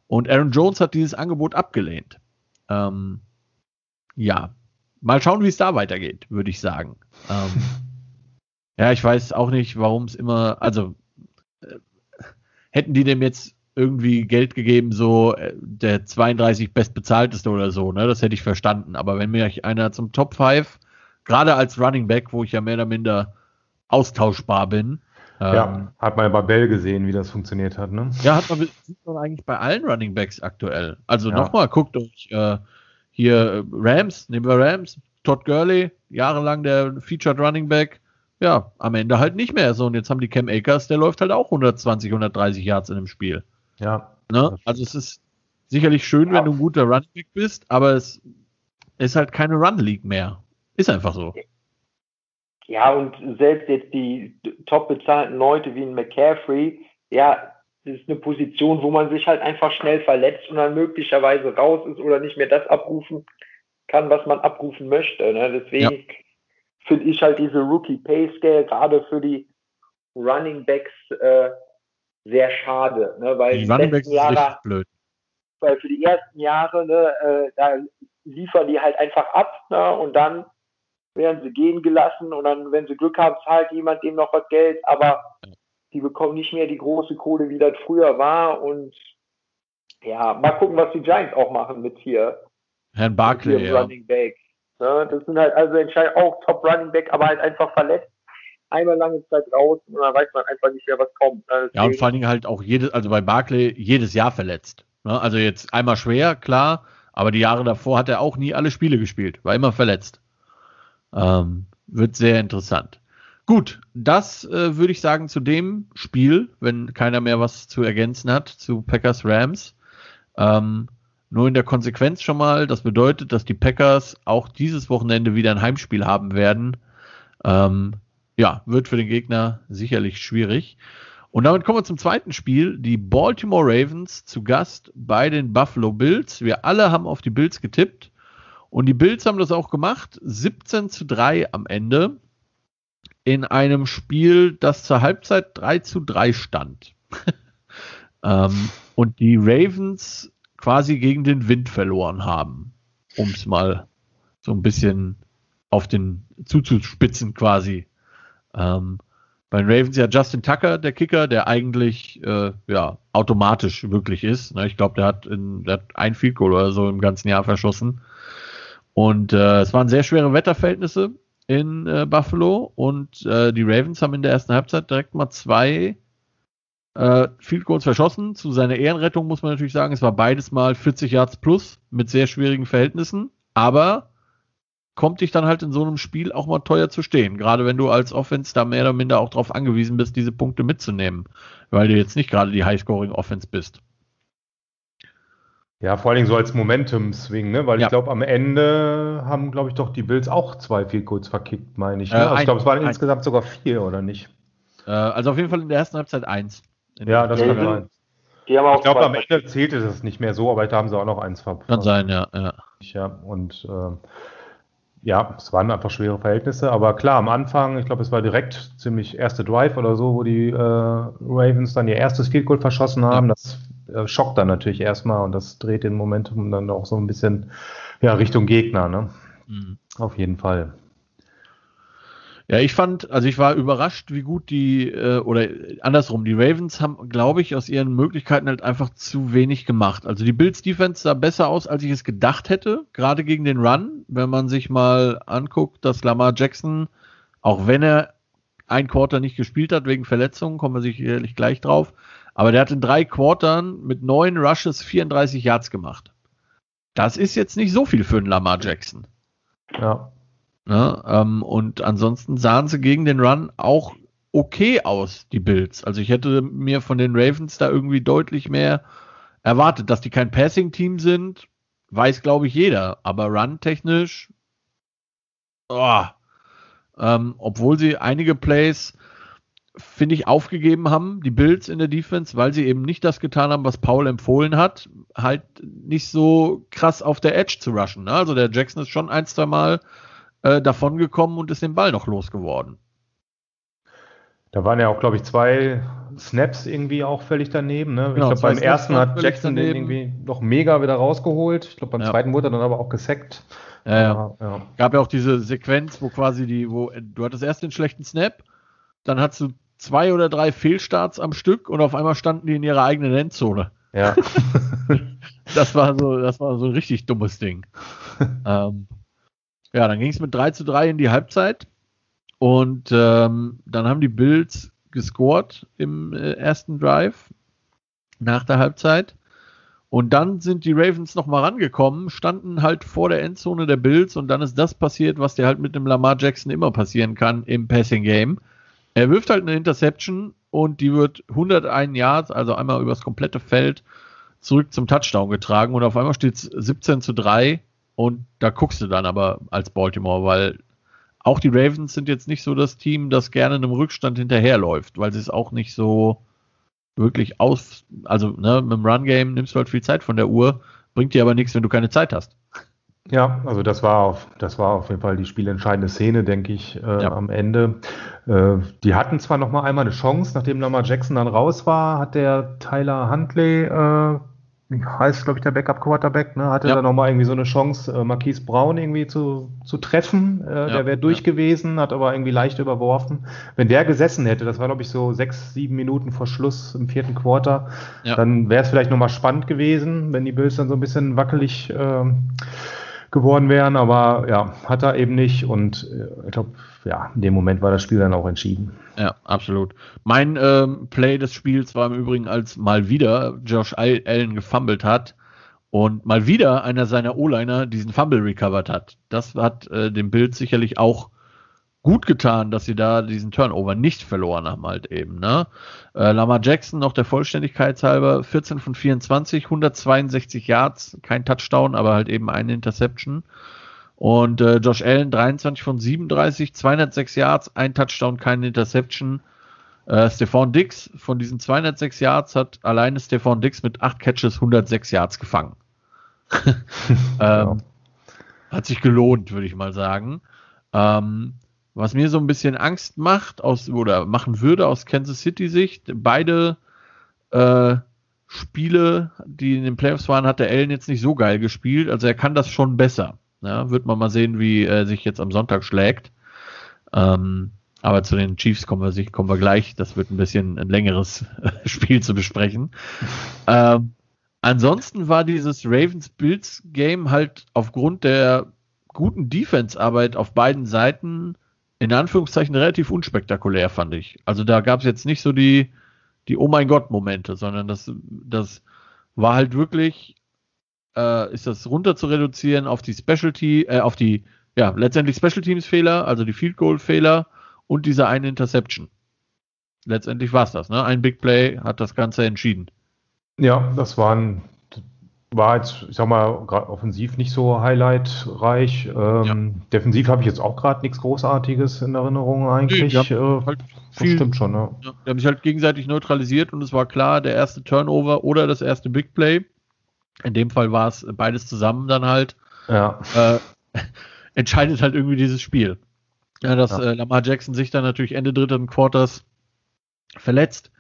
Und Aaron Jones hat dieses Angebot abgelehnt. Ähm, ja, mal schauen, wie es da weitergeht, würde ich sagen. Ähm, ja, ich weiß auch nicht, warum es immer, also äh, hätten die dem jetzt irgendwie Geld gegeben, so äh, der 32 bestbezahlteste oder so, ne? Das hätte ich verstanden. Aber wenn mir einer zum Top 5, gerade als Running Back, wo ich ja mehr oder minder austauschbar bin, ja, ähm, hat man ja bei Bell gesehen, wie das funktioniert hat, ne? Ja, hat man, sieht man eigentlich bei allen Running Backs aktuell. Also ja. nochmal, guckt euch äh, hier äh, Rams, nehmen wir Rams, Todd Gurley, jahrelang der Featured Running Back. Ja, am Ende halt nicht mehr so. Und jetzt haben die Cam Akers, der läuft halt auch 120, 130 Yards in dem Spiel. Ja. Ne? Also es ist sicherlich schön, ja. wenn du ein guter Running Back bist, aber es ist halt keine Run League mehr. Ist einfach so. Ja, und selbst jetzt die top bezahlten Leute wie ein McCaffrey, ja, das ist eine Position, wo man sich halt einfach schnell verletzt und dann möglicherweise raus ist oder nicht mehr das abrufen kann, was man abrufen möchte. Ne? Deswegen ja. finde ich halt diese Rookie Pay Scale gerade für die Running Backs äh, sehr schade, ne? weil die Running Backs Jahre, blöd. Weil für die ersten Jahre, ne, äh, da liefern die halt einfach ab ne? und dann werden sie gehen gelassen und dann, wenn sie Glück haben, zahlt jemand dem noch was Geld, aber die bekommen nicht mehr die große Kohle, wie das früher war und ja, mal gucken, was die Giants auch machen mit hier. Herrn Barkley, ja. Running Back. Ja, das sind halt also entscheidend auch Top Running Back, aber halt einfach verletzt. Einmal lange Zeit raus und dann weiß man einfach nicht mehr, was kommt. Deswegen. Ja, und vor allen Dingen halt auch jedes, also bei Barkley jedes Jahr verletzt. Ne? Also jetzt einmal schwer, klar, aber die Jahre davor hat er auch nie alle Spiele gespielt, war immer verletzt. Ähm, wird sehr interessant. Gut, das äh, würde ich sagen zu dem Spiel, wenn keiner mehr was zu ergänzen hat, zu Packers Rams. Ähm, nur in der Konsequenz schon mal, das bedeutet, dass die Packers auch dieses Wochenende wieder ein Heimspiel haben werden. Ähm, ja, wird für den Gegner sicherlich schwierig. Und damit kommen wir zum zweiten Spiel. Die Baltimore Ravens zu Gast bei den Buffalo Bills. Wir alle haben auf die Bills getippt. Und die Bills haben das auch gemacht. 17 zu 3 am Ende. In einem Spiel, das zur Halbzeit 3 zu 3 stand. ähm, und die Ravens quasi gegen den Wind verloren haben. um es mal so ein bisschen auf den zuzuspitzen quasi. Ähm, bei den Ravens ja Justin Tucker, der Kicker, der eigentlich äh, ja automatisch wirklich ist. Ne? Ich glaube, der, hat der hat ein Field Goal oder so im ganzen Jahr verschossen. Und äh, es waren sehr schwere Wetterverhältnisse in äh, Buffalo und äh, die Ravens haben in der ersten Halbzeit direkt mal zwei äh, Field Goals verschossen. Zu seiner Ehrenrettung muss man natürlich sagen, es war beides mal 40 Yards plus mit sehr schwierigen Verhältnissen, aber kommt dich dann halt in so einem Spiel auch mal teuer zu stehen. Gerade wenn du als Offense da mehr oder minder auch darauf angewiesen bist, diese Punkte mitzunehmen, weil du jetzt nicht gerade die High-Scoring-Offense bist. Ja, vor allen Dingen so als Momentum-Swing, ne? Weil ja. ich glaube, am Ende haben, glaube ich, doch die Bills auch zwei Field Goals verkickt, meine ich. Ne? Äh, also ich glaube, es waren ein, insgesamt sogar vier, oder nicht? Äh, also auf jeden Fall in der ersten Halbzeit eins. Ja, das kann sein. ich glaube, am Ende zählt es nicht mehr so, aber da haben sie auch noch eins verpasst. Kann sein, ja. Ja, ja und äh, ja, es waren einfach schwere Verhältnisse, aber klar, am Anfang, ich glaube, es war direkt ziemlich erste Drive oder so, wo die äh, Ravens dann ihr erstes Field Goal verschossen haben. Ja. Das äh, schockt dann natürlich erstmal und das dreht den Momentum dann auch so ein bisschen ja, Richtung Gegner, ne? Mhm. Auf jeden Fall. Ja, ich fand, also ich war überrascht, wie gut die, äh, oder andersrum, die Ravens haben, glaube ich, aus ihren Möglichkeiten halt einfach zu wenig gemacht. Also die Bills Defense sah besser aus, als ich es gedacht hätte, gerade gegen den Run. Wenn man sich mal anguckt, dass Lamar Jackson, auch wenn er ein Quarter nicht gespielt hat wegen Verletzungen, kommen wir sicherlich gleich drauf, aber der hat in drei Quartern mit neun Rushes 34 Yards gemacht. Das ist jetzt nicht so viel für einen Lamar Jackson. Ja. Ne? Ähm, und ansonsten sahen sie gegen den Run auch okay aus, die Bills. Also ich hätte mir von den Ravens da irgendwie deutlich mehr erwartet, dass die kein Passing-Team sind, weiß glaube ich jeder. Aber Run-technisch, oh, ähm, obwohl sie einige Plays finde ich, aufgegeben haben, die Bills in der Defense, weil sie eben nicht das getan haben, was Paul empfohlen hat, halt nicht so krass auf der Edge zu rushen. Ne? Also der Jackson ist schon ein, zwei Mal äh, davongekommen und ist den Ball noch losgeworden. Da waren ja auch, glaube ich, zwei Snaps irgendwie auch völlig daneben. Ne? Genau, ich glaube, beim ersten hat Jackson den irgendwie noch mega wieder rausgeholt. Ich glaube, beim ja. zweiten wurde er dann aber auch gesackt. Ja, ja. ja, Gab ja auch diese Sequenz, wo quasi die, wo du hattest erst den schlechten Snap, dann hast du zwei oder drei Fehlstarts am Stück und auf einmal standen die in ihrer eigenen Endzone. Ja. das war so, das war so ein richtig dummes Ding. ähm, ja, dann ging es mit 3 zu 3 in die Halbzeit. Und ähm, dann haben die Bills gescored im äh, ersten Drive nach der Halbzeit. Und dann sind die Ravens nochmal rangekommen, standen halt vor der Endzone der Bills und dann ist das passiert, was dir halt mit dem Lamar Jackson immer passieren kann im Passing Game. Er wirft halt eine Interception und die wird 101 Yards, also einmal übers komplette Feld, zurück zum Touchdown getragen und auf einmal steht es 17 zu 3 und da guckst du dann aber als Baltimore, weil auch die Ravens sind jetzt nicht so das Team, das gerne einem Rückstand hinterherläuft, weil sie es auch nicht so wirklich aus, also ne, mit dem Run-Game nimmst du halt viel Zeit von der Uhr, bringt dir aber nichts, wenn du keine Zeit hast. Ja, also das war auf, das war auf jeden Fall die spielentscheidende Szene, denke ich, äh, ja. am Ende. Äh, die hatten zwar noch mal einmal eine Chance, nachdem Lamar Jackson dann raus war, hat der Tyler Huntley äh, heißt, glaube ich, der Backup-Quarterback, ne, hatte ja. da nochmal irgendwie so eine Chance, äh, Marquise Brown irgendwie zu, zu treffen. Äh, ja, der wäre durch gewesen, hat aber irgendwie leicht überworfen. Wenn der gesessen hätte, das war, glaube ich, so sechs, sieben Minuten vor Schluss im vierten Quarter, dann wäre es vielleicht nochmal spannend gewesen, wenn die Bills dann so ein bisschen wackelig äh, geworden wären, aber ja, hat er eben nicht und äh, ich glaube, ja, in dem Moment war das Spiel dann auch entschieden. Ja, absolut. Mein ähm, Play des Spiels war im Übrigen, als mal wieder Josh Allen gefummelt hat und mal wieder einer seiner O-Liner diesen Fumble recovered hat. Das hat äh, dem Bild sicherlich auch gut getan, dass sie da diesen Turnover nicht verloren haben, halt eben. Ne? Äh, Lamar Jackson, noch der Vollständigkeit halber, 14 von 24, 162 Yards, kein Touchdown, aber halt eben eine Interception. Und äh, Josh Allen, 23 von 37, 206 Yards, ein Touchdown, keine Interception. Äh, Stephon Dix von diesen 206 Yards hat alleine Stephon Dix mit 8 Catches 106 Yards gefangen. ähm, hat sich gelohnt, würde ich mal sagen. Ähm, was mir so ein bisschen Angst macht aus oder machen würde aus Kansas City Sicht, beide äh, Spiele, die in den Playoffs waren, hat der Allen jetzt nicht so geil gespielt. Also er kann das schon besser. Ja, wird man mal sehen, wie er sich jetzt am Sonntag schlägt. Ähm, aber zu den Chiefs kommen wir, kommen wir gleich. Das wird ein bisschen ein längeres Spiel zu besprechen. Ähm, ansonsten war dieses Ravens-Bills-Game halt aufgrund der guten Defense-Arbeit auf beiden Seiten in Anführungszeichen relativ unspektakulär, fand ich. Also da gab es jetzt nicht so die, die Oh mein Gott-Momente, sondern das, das war halt wirklich, äh, ist das runter zu reduzieren auf die Specialty, äh, auf die, ja, letztendlich Special Teams-Fehler, also die Field Goal-Fehler und diese eine Interception. Letztendlich war es das, ne? Ein Big Play hat das Ganze entschieden. Ja, das waren, war jetzt, ich sag mal, gerade offensiv nicht so highlightreich. Ähm, ja. Defensiv habe ich jetzt auch gerade nichts Großartiges in Erinnerung eigentlich. Nee, äh, halt viel, stimmt schon, ja. ja. Die haben sich halt gegenseitig neutralisiert und es war klar, der erste Turnover oder das erste Big Play. In dem Fall war es beides zusammen dann halt. Ja. Äh, entscheidet halt irgendwie dieses Spiel. Ja, dass ja. Äh, Lamar Jackson sich dann natürlich Ende dritten Quarters verletzt.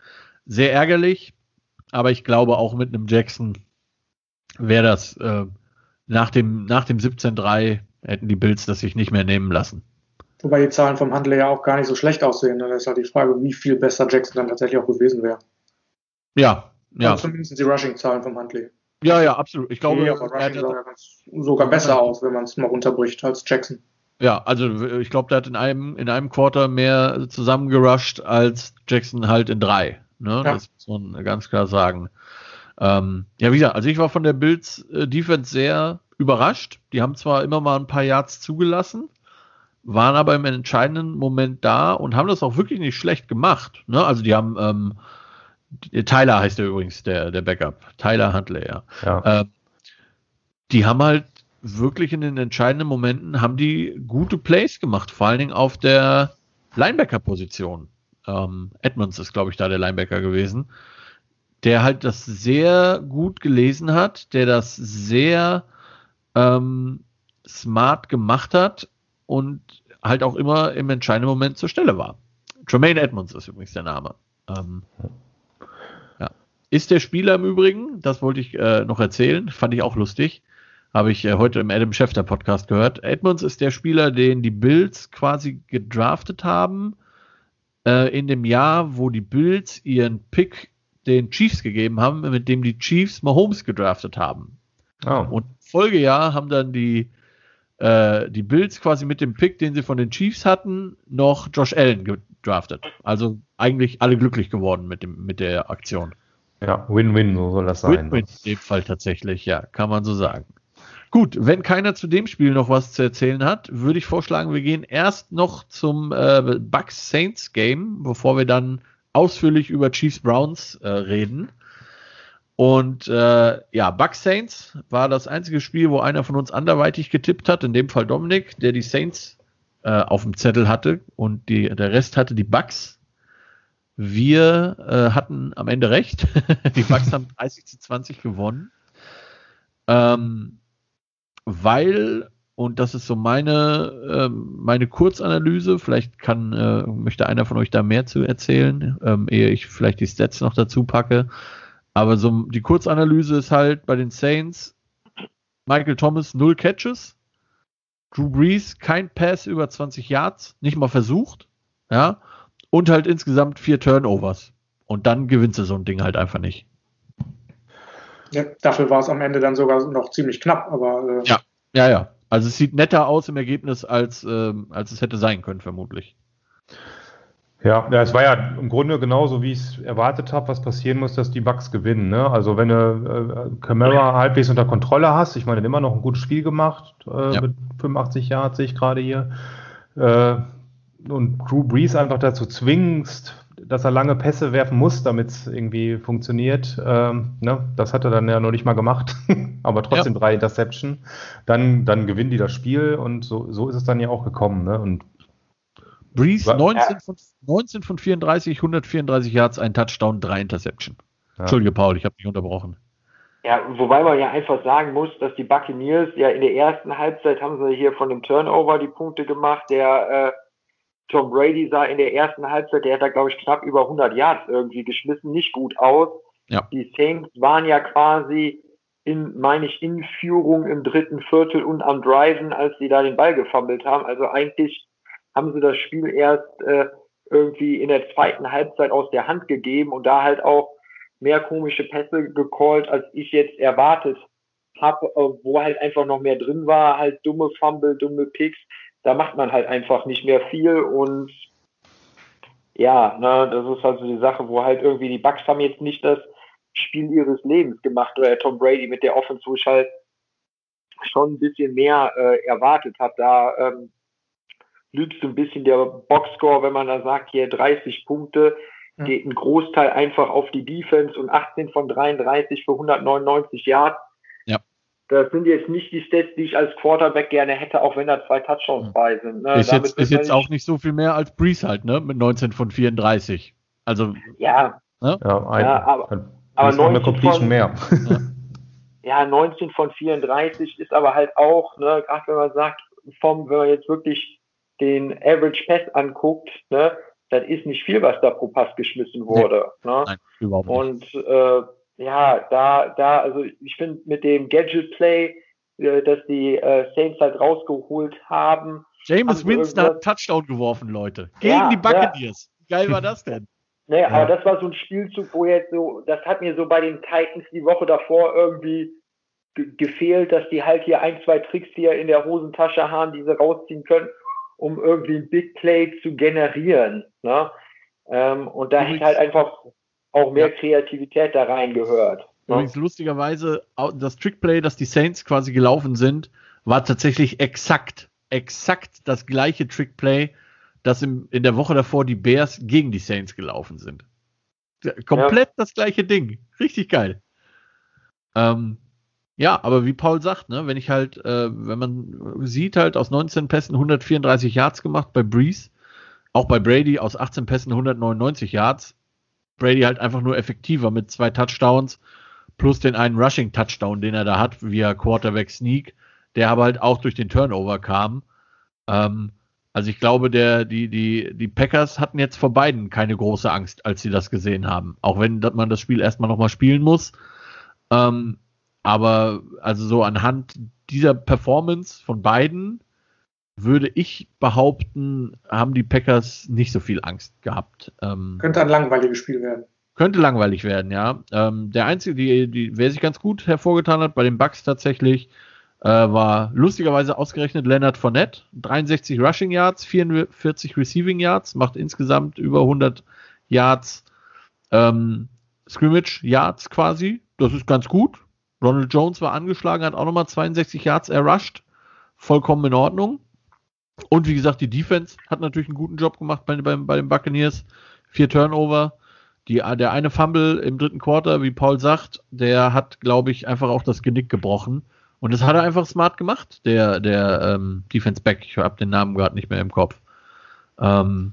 Sehr ärgerlich, aber ich glaube auch mit einem Jackson wäre das äh, nach dem, nach dem 17-3 hätten die Bills das sich nicht mehr nehmen lassen. Wobei die Zahlen vom Handel ja auch gar nicht so schlecht aussehen. Dann ist halt die Frage, wie viel besser Jackson dann tatsächlich auch gewesen wäre. Ja, ja. Also zumindest die Rushing-Zahlen vom Handley. Ja, ja, absolut. Ich glaube, okay, Rushing sah ja sogar besser aus, wenn man es mal runterbricht als Jackson. Ja, also ich glaube, der hat in einem, in einem Quarter mehr zusammengerusht als Jackson halt in drei. Ne? Ja. Das muss man ganz klar sagen. Ähm, ja, wie gesagt, also ich war von der Bills äh, Defense sehr überrascht. Die haben zwar immer mal ein paar Yards zugelassen, waren aber im entscheidenden Moment da und haben das auch wirklich nicht schlecht gemacht. Ne? Also die haben ähm, Tyler heißt er übrigens, der, der Backup. Tyler Huntley, ja. ja. Äh, die haben halt wirklich in den entscheidenden Momenten haben die gute Plays gemacht, vor allen Dingen auf der Linebacker-Position. Ähm, Edmonds ist, glaube ich, da der Linebacker gewesen, der halt das sehr gut gelesen hat, der das sehr ähm, smart gemacht hat und halt auch immer im entscheidenden Moment zur Stelle war. Tremaine Edmonds ist übrigens der Name. Ähm, ja. Ist der Spieler im Übrigen, das wollte ich äh, noch erzählen, fand ich auch lustig, habe ich äh, heute im Adam Schefter Podcast gehört. Edmonds ist der Spieler, den die Bills quasi gedraftet haben äh, in dem Jahr, wo die Bills ihren Pick den Chiefs gegeben haben, mit dem die Chiefs Mahomes gedraftet haben. Oh. Und Folgejahr haben dann die äh, die Bills quasi mit dem Pick, den sie von den Chiefs hatten, noch Josh Allen gedraftet. Also eigentlich alle glücklich geworden mit dem mit der Aktion. Ja, Win-Win, so soll das sein. Win-Win in dem Fall tatsächlich, ja, kann man so sagen. Gut, wenn keiner zu dem Spiel noch was zu erzählen hat, würde ich vorschlagen, wir gehen erst noch zum äh, Bucks Saints Game, bevor wir dann ausführlich über Chiefs Browns äh, reden. Und äh, ja, Bucks Saints war das einzige Spiel, wo einer von uns anderweitig getippt hat, in dem Fall Dominik, der die Saints äh, auf dem Zettel hatte und die, der Rest hatte die Bucks. Wir äh, hatten am Ende recht. die Bucks haben 30 zu 20 gewonnen. Ähm, weil, und das ist so meine, äh, meine Kurzanalyse, vielleicht kann, äh, möchte einer von euch da mehr zu erzählen, ähm, ehe ich vielleicht die Stats noch dazu packe. Aber so die Kurzanalyse ist halt bei den Saints Michael Thomas null Catches, Drew Brees kein Pass über 20 Yards, nicht mal versucht, ja, und halt insgesamt vier Turnovers. Und dann gewinnst du so ein Ding halt einfach nicht. Ja, dafür war es am Ende dann sogar noch ziemlich knapp, aber. Äh ja, ja, ja. Also es sieht netter aus im Ergebnis, als, äh, als es hätte sein können, vermutlich. Ja, ja, es war ja im Grunde genauso, wie ich es erwartet habe, was passieren muss, dass die Bugs gewinnen. Ne? Also wenn du äh, Camara halbwegs unter Kontrolle hast, ich meine, immer noch ein gutes Spiel gemacht, äh, ja. mit 85 Jahren sehe ich gerade hier, äh, und Drew Brees einfach dazu zwingst, dass er lange Pässe werfen muss, damit es irgendwie funktioniert. Ähm, ne? Das hat er dann ja noch nicht mal gemacht, aber trotzdem ja. drei Interception. Dann, dann gewinnen die das Spiel und so, so ist es dann ja auch gekommen. Ne? Und Breeze 19 von, 19 von 34, 134 Yards, ein Touchdown, drei Interception. Ja. Entschuldige, Paul, ich habe dich unterbrochen. Ja, wobei man ja einfach sagen muss, dass die Buccaneers ja in der ersten Halbzeit haben sie hier von dem Turnover die Punkte gemacht, der äh, Tom Brady sah in der ersten Halbzeit, der hat da glaube ich knapp über 100 Yards irgendwie geschmissen, nicht gut aus. Ja. Die Saints waren ja quasi in, meine ich, in Führung im dritten Viertel und am Driven, als sie da den Ball gefummelt haben. Also eigentlich haben sie das Spiel erst äh, irgendwie in der zweiten Halbzeit aus der Hand gegeben und da halt auch mehr komische Pässe gecallt, als ich jetzt erwartet habe, wo halt einfach noch mehr drin war, halt dumme Fumble, dumme Picks. Da macht man halt einfach nicht mehr viel und ja, ne, das ist halt so die Sache, wo halt irgendwie die Bucks haben jetzt nicht das Spiel ihres Lebens gemacht oder Tom Brady mit der Offense, wo ich halt schon ein bisschen mehr äh, erwartet habe. Da ähm, lügt so ein bisschen der Boxscore, wenn man da sagt, hier 30 Punkte, geht ein Großteil einfach auf die Defense und 18 von 33 für 199 Yards. Ja. Das sind jetzt nicht die Stats, die ich als Quarterback gerne hätte, auch wenn da zwei Touchdowns bei sind. Ne? Ist jetzt, ist jetzt auch nicht so viel mehr als Breeze halt, ne? Mit 19 von 34. Also. Ja. Ne? Ja, ein, ja, aber, aber 19 von, mehr. ja, 19 von 34 ist aber halt auch, ne, gerade wenn man sagt, vom, wenn man jetzt wirklich den Average Pass anguckt, ne, das ist nicht viel, was da pro Pass geschmissen wurde. Nee. Ne? Nein, überhaupt nicht. Und äh, ja, da, da, also ich finde mit dem Gadget Play, äh, dass die äh, Saints halt rausgeholt haben. James Winston hat Touchdown geworfen, Leute. Gegen ja, die Buccaneers. Ja. Geil war das denn? Nee, ja. aber das war so ein Spielzug, wo jetzt so, das hat mir so bei den Titans die Woche davor irgendwie gefehlt, dass die halt hier ein, zwei Tricks hier in der Hosentasche haben, die sie rausziehen können, um irgendwie ein Big Play zu generieren. Ne? Ähm, und da hätte halt einfach auch mehr ja. Kreativität da reingehört. Ne? Übrigens lustigerweise, das Trickplay, das die Saints quasi gelaufen sind, war tatsächlich exakt, exakt das gleiche Trickplay, dass im, in der Woche davor die Bears gegen die Saints gelaufen sind. Komplett ja. das gleiche Ding. Richtig geil. Ähm, ja, aber wie Paul sagt, ne, wenn ich halt, äh, wenn man sieht, halt aus 19 Pässen 134 Yards gemacht bei Breeze, auch bei Brady aus 18 Pässen 199 Yards. Brady halt einfach nur effektiver mit zwei Touchdowns plus den einen Rushing Touchdown, den er da hat via Quarterback Sneak, der aber halt auch durch den Turnover kam. Ähm, also ich glaube, der, die, die, die Packers hatten jetzt vor beiden keine große Angst, als sie das gesehen haben. Auch wenn man das Spiel erstmal nochmal spielen muss. Ähm, aber also so anhand dieser Performance von beiden würde ich behaupten, haben die Packers nicht so viel Angst gehabt. Ähm, könnte ein langweiliges Spiel werden. Könnte langweilig werden, ja. Ähm, der einzige, die, die, wer sich ganz gut hervorgetan hat bei den Bucks tatsächlich, äh, war lustigerweise ausgerechnet Leonard Fournette. 63 Rushing Yards, 44 Receiving Yards, macht insgesamt über 100 Yards ähm, Scrimmage Yards quasi. Das ist ganz gut. Ronald Jones war angeschlagen, hat auch nochmal 62 Yards errusht. Vollkommen in Ordnung. Und wie gesagt, die Defense hat natürlich einen guten Job gemacht bei, bei, bei den Buccaneers. Vier Turnover. Die, der eine Fumble im dritten Quarter, wie Paul sagt, der hat, glaube ich, einfach auch das Genick gebrochen. Und das hat er einfach smart gemacht, der, der ähm, Defense Back. Ich habe den Namen gerade nicht mehr im Kopf. Ähm,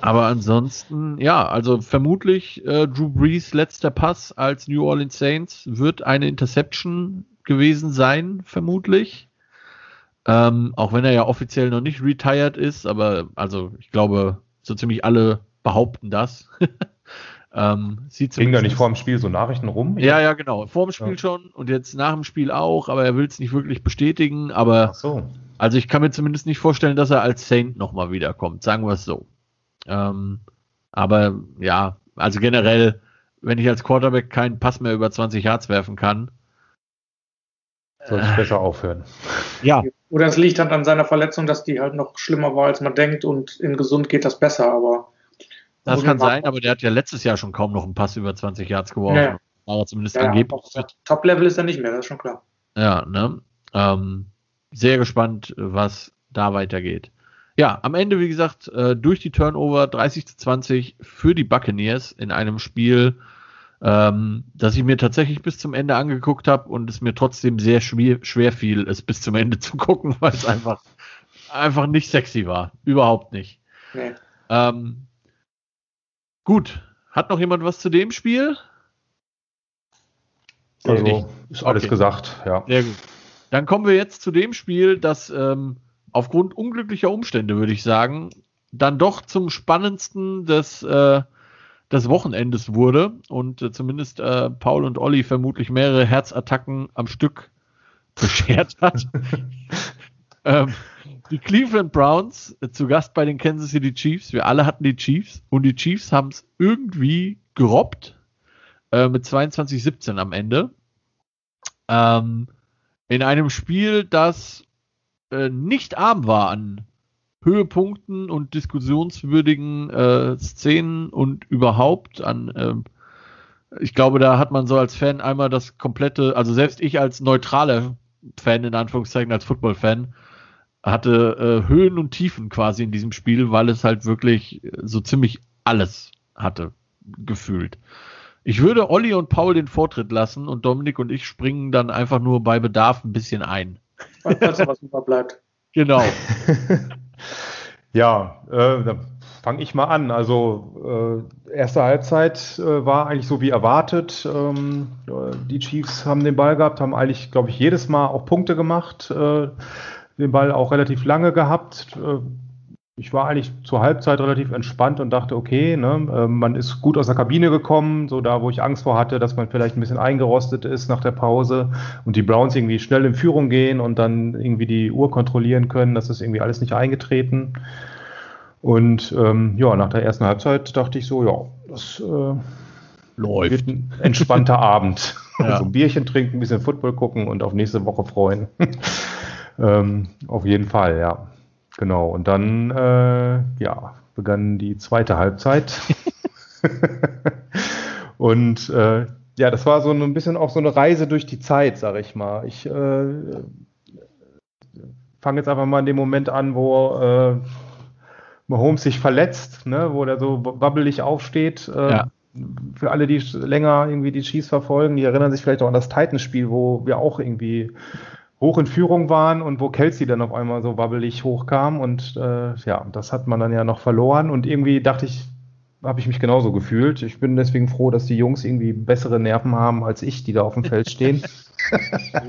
aber ansonsten, ja, also vermutlich äh, Drew Brees letzter Pass als New Orleans Saints wird eine Interception gewesen sein, vermutlich. Ähm, auch wenn er ja offiziell noch nicht retired ist, aber also ich glaube, so ziemlich alle behaupten das. Ähm, sieht Ging da nicht vor dem Spiel so Nachrichten rum? Ja, ja, genau. Vor dem Spiel ja. schon und jetzt nach dem Spiel auch, aber er will es nicht wirklich bestätigen. Aber so. also ich kann mir zumindest nicht vorstellen, dass er als Saint nochmal wiederkommt, sagen wir es so. Ähm, aber ja, also generell, wenn ich als Quarterback keinen Pass mehr über 20 Yards werfen kann, soll ich besser aufhören. Ja. Oder es liegt halt an seiner Verletzung, dass die halt noch schlimmer war, als man denkt und in gesund geht das besser, aber das kann sein, aber der hat ja letztes Jahr schon kaum noch einen Pass über 20 Yards geworfen. Ja. War zumindest ja, angeblich. Top-Level ist er nicht mehr, das ist schon klar. Ja, ne? Ähm, sehr gespannt, was da weitergeht. Ja, am Ende, wie gesagt, äh, durch die Turnover 30 zu 20 für die Buccaneers in einem Spiel, ähm, das ich mir tatsächlich bis zum Ende angeguckt habe und es mir trotzdem sehr schwer, schwer fiel, es bis zum Ende zu gucken, weil es einfach, einfach nicht sexy war. Überhaupt nicht. Nee. Ähm, Gut. Hat noch jemand was zu dem Spiel? Also nee, ist alles okay. gesagt, ja. Sehr gut. Dann kommen wir jetzt zu dem Spiel, das ähm, aufgrund unglücklicher Umstände, würde ich sagen, dann doch zum spannendsten des, äh, des Wochenendes wurde und äh, zumindest äh, Paul und Olli vermutlich mehrere Herzattacken am Stück beschert hat. ähm, die Cleveland Browns äh, zu Gast bei den Kansas City Chiefs. Wir alle hatten die Chiefs und die Chiefs haben es irgendwie gerobbt äh, mit 22-17 am Ende. Ähm, in einem Spiel, das äh, nicht arm war an Höhepunkten und diskussionswürdigen äh, Szenen und überhaupt an, ähm, ich glaube, da hat man so als Fan einmal das komplette, also selbst ich als neutraler Fan, in Anführungszeichen, als Football-Fan, hatte äh, Höhen und Tiefen quasi in diesem Spiel, weil es halt wirklich so ziemlich alles hatte, gefühlt. Ich würde Olli und Paul den Vortritt lassen und Dominik und ich springen dann einfach nur bei Bedarf ein bisschen ein. Falls was überbleibt. Genau. ja, äh, da fange ich mal an. Also äh, erste Halbzeit äh, war eigentlich so wie erwartet. Ähm, die Chiefs haben den Ball gehabt, haben eigentlich, glaube ich, jedes Mal auch Punkte gemacht. Äh, den Ball auch relativ lange gehabt. Ich war eigentlich zur Halbzeit relativ entspannt und dachte, okay, ne, äh, man ist gut aus der Kabine gekommen, so da, wo ich Angst vor hatte, dass man vielleicht ein bisschen eingerostet ist nach der Pause und die Browns irgendwie schnell in Führung gehen und dann irgendwie die Uhr kontrollieren können. Das ist irgendwie alles nicht eingetreten. Und ähm, ja, nach der ersten Halbzeit dachte ich so, ja, das äh, läuft. Wird ein entspannter Abend. Ja. Also ein Bierchen trinken, ein bisschen Football gucken und auf nächste Woche freuen. ähm, auf jeden Fall, ja. Genau, und dann äh, ja, begann die zweite Halbzeit. und äh, ja, das war so ein bisschen auch so eine Reise durch die Zeit, sag ich mal. Ich äh, fange jetzt einfach mal in dem Moment an, wo äh, Mahomes sich verletzt, ne, wo der so wabbelig aufsteht. Äh, ja. Für alle, die länger irgendwie die Chiefs verfolgen, die erinnern sich vielleicht auch an das Titans-Spiel, wo wir auch irgendwie hoch in Führung waren und wo Kelsey dann auf einmal so wabbelig hochkam und äh, ja, das hat man dann ja noch verloren und irgendwie dachte ich, habe ich mich genauso gefühlt. Ich bin deswegen froh, dass die Jungs irgendwie bessere Nerven haben als ich, die da auf dem Feld stehen.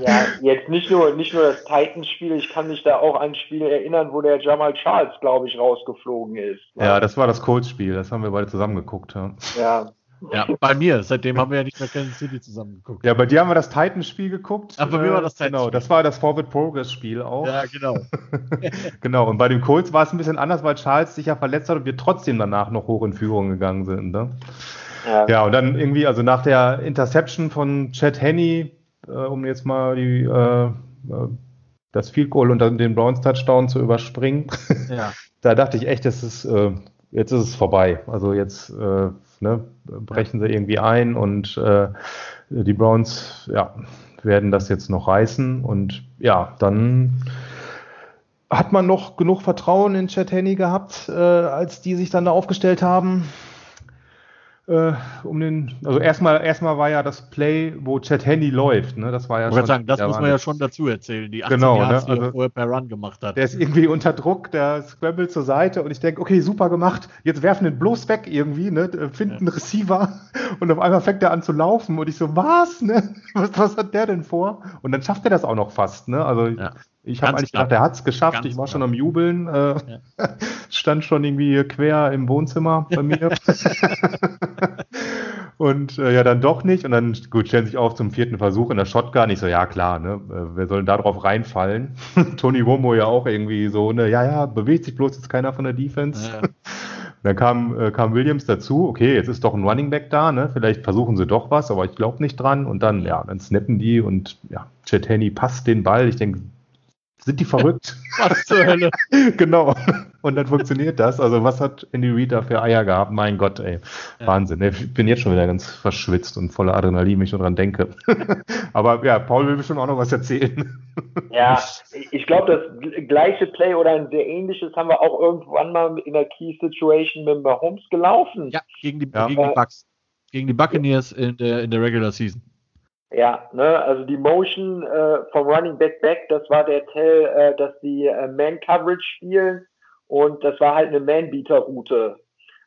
ja, jetzt nicht nur, nicht nur das Titans-Spiel, ich kann mich da auch an ein Spiel erinnern, wo der Jamal Charles, glaube ich, rausgeflogen ist. Ja, das war das Colts-Spiel, das haben wir beide zusammen geguckt. Ja. ja. Ja, bei mir. Seitdem haben wir ja nicht mehr Kansas City zusammen geguckt. Ja, bei dir haben wir das Titans-Spiel geguckt. Ach, bei mir war das Titans. Genau, das war das Forward Progress-Spiel auch. Ja, genau. genau, und bei den Colts war es ein bisschen anders, weil Charles sich ja verletzt hat und wir trotzdem danach noch hoch in Führung gegangen sind. Ne? Ja. ja, und dann irgendwie, also nach der Interception von Chad Henney, äh, um jetzt mal die, äh, äh das Field Goal und dann den Browns Touchdown zu überspringen, ja. da dachte ich echt, das ist, äh, jetzt ist es vorbei. Also jetzt äh, ne, brechen sie irgendwie ein und äh, die Browns ja, werden das jetzt noch reißen. Und ja, dann hat man noch genug Vertrauen in Chet Henney gehabt, äh, als die sich dann da aufgestellt haben äh, um den, also erstmal, erstmal war ja das Play, wo Chad Henney läuft, ne? Das war ja ich schon. Sagen, das muss man ja schon dazu erzählen, die 18 genau, Yards, ne? also, vorher per Run gemacht hat. Der ist irgendwie unter Druck, der scrambled zur Seite und ich denke, okay, super gemacht, jetzt werfen den bloß weg irgendwie, ne? Finden einen Receiver und auf einmal fängt er an zu laufen und ich so, was, ne? Was, was hat der denn vor? Und dann schafft er das auch noch fast, ne? Also ja. Ich habe eigentlich gedacht, der hat es geschafft. Ganz ich war klar. schon am Jubeln. Äh, ja. Stand schon irgendwie quer im Wohnzimmer bei mir. und äh, ja, dann doch nicht. Und dann, gut, stellen sich auf zum vierten Versuch in der Shotgun. Ich so, ja klar, ne, äh, wer soll denn da drauf reinfallen? Tony Womo ja auch irgendwie so, ne, ja, ja, bewegt sich bloß jetzt keiner von der Defense. Ja. Dann kam, äh, kam Williams dazu, okay, jetzt ist doch ein Running Back da, ne? Vielleicht versuchen sie doch was, aber ich glaube nicht dran. Und dann, ja, dann snappen die und ja, Chet Henney passt den Ball. Ich denke, sind die verrückt? Was zur Hölle? genau. Und dann funktioniert das. Also was hat Andy Reid da für Eier gehabt? Mein Gott, ey. Ja. Wahnsinn. Ich bin jetzt schon wieder ganz verschwitzt und voller Adrenalin, wenn ich nur dran denke. Aber ja, Paul will bestimmt auch noch was erzählen. ja, ich glaube, das gleiche Play oder ein sehr ähnliches haben wir auch irgendwann mal in der Key Situation mit Mahomes gelaufen. Ja, gegen die, ja. Gegen die Bucks. Gegen die Buccaneers in der, in der Regular Season. Ja, ne, also die Motion äh, vom Running Back Back, das war der Tell, äh, dass die äh, Man Coverage spielen und das war halt eine Man-Beater-Route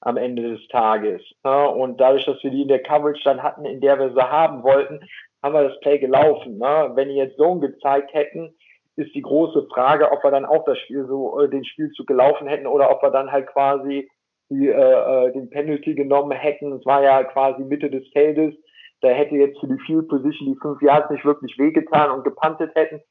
am Ende des Tages. Ne? Und dadurch, dass wir die in der Coverage dann hatten, in der wir sie haben wollten, haben wir das Play gelaufen. Ne? Wenn die jetzt Zone gezeigt hätten, ist die große Frage, ob wir dann auch das Spiel so, äh, den Spielzug gelaufen hätten oder ob wir dann halt quasi die äh, den Penalty genommen hätten. Es war ja quasi Mitte des Feldes. Da hätte jetzt für die Field Position die fünf Yards nicht wirklich wehgetan und gepantet hätten.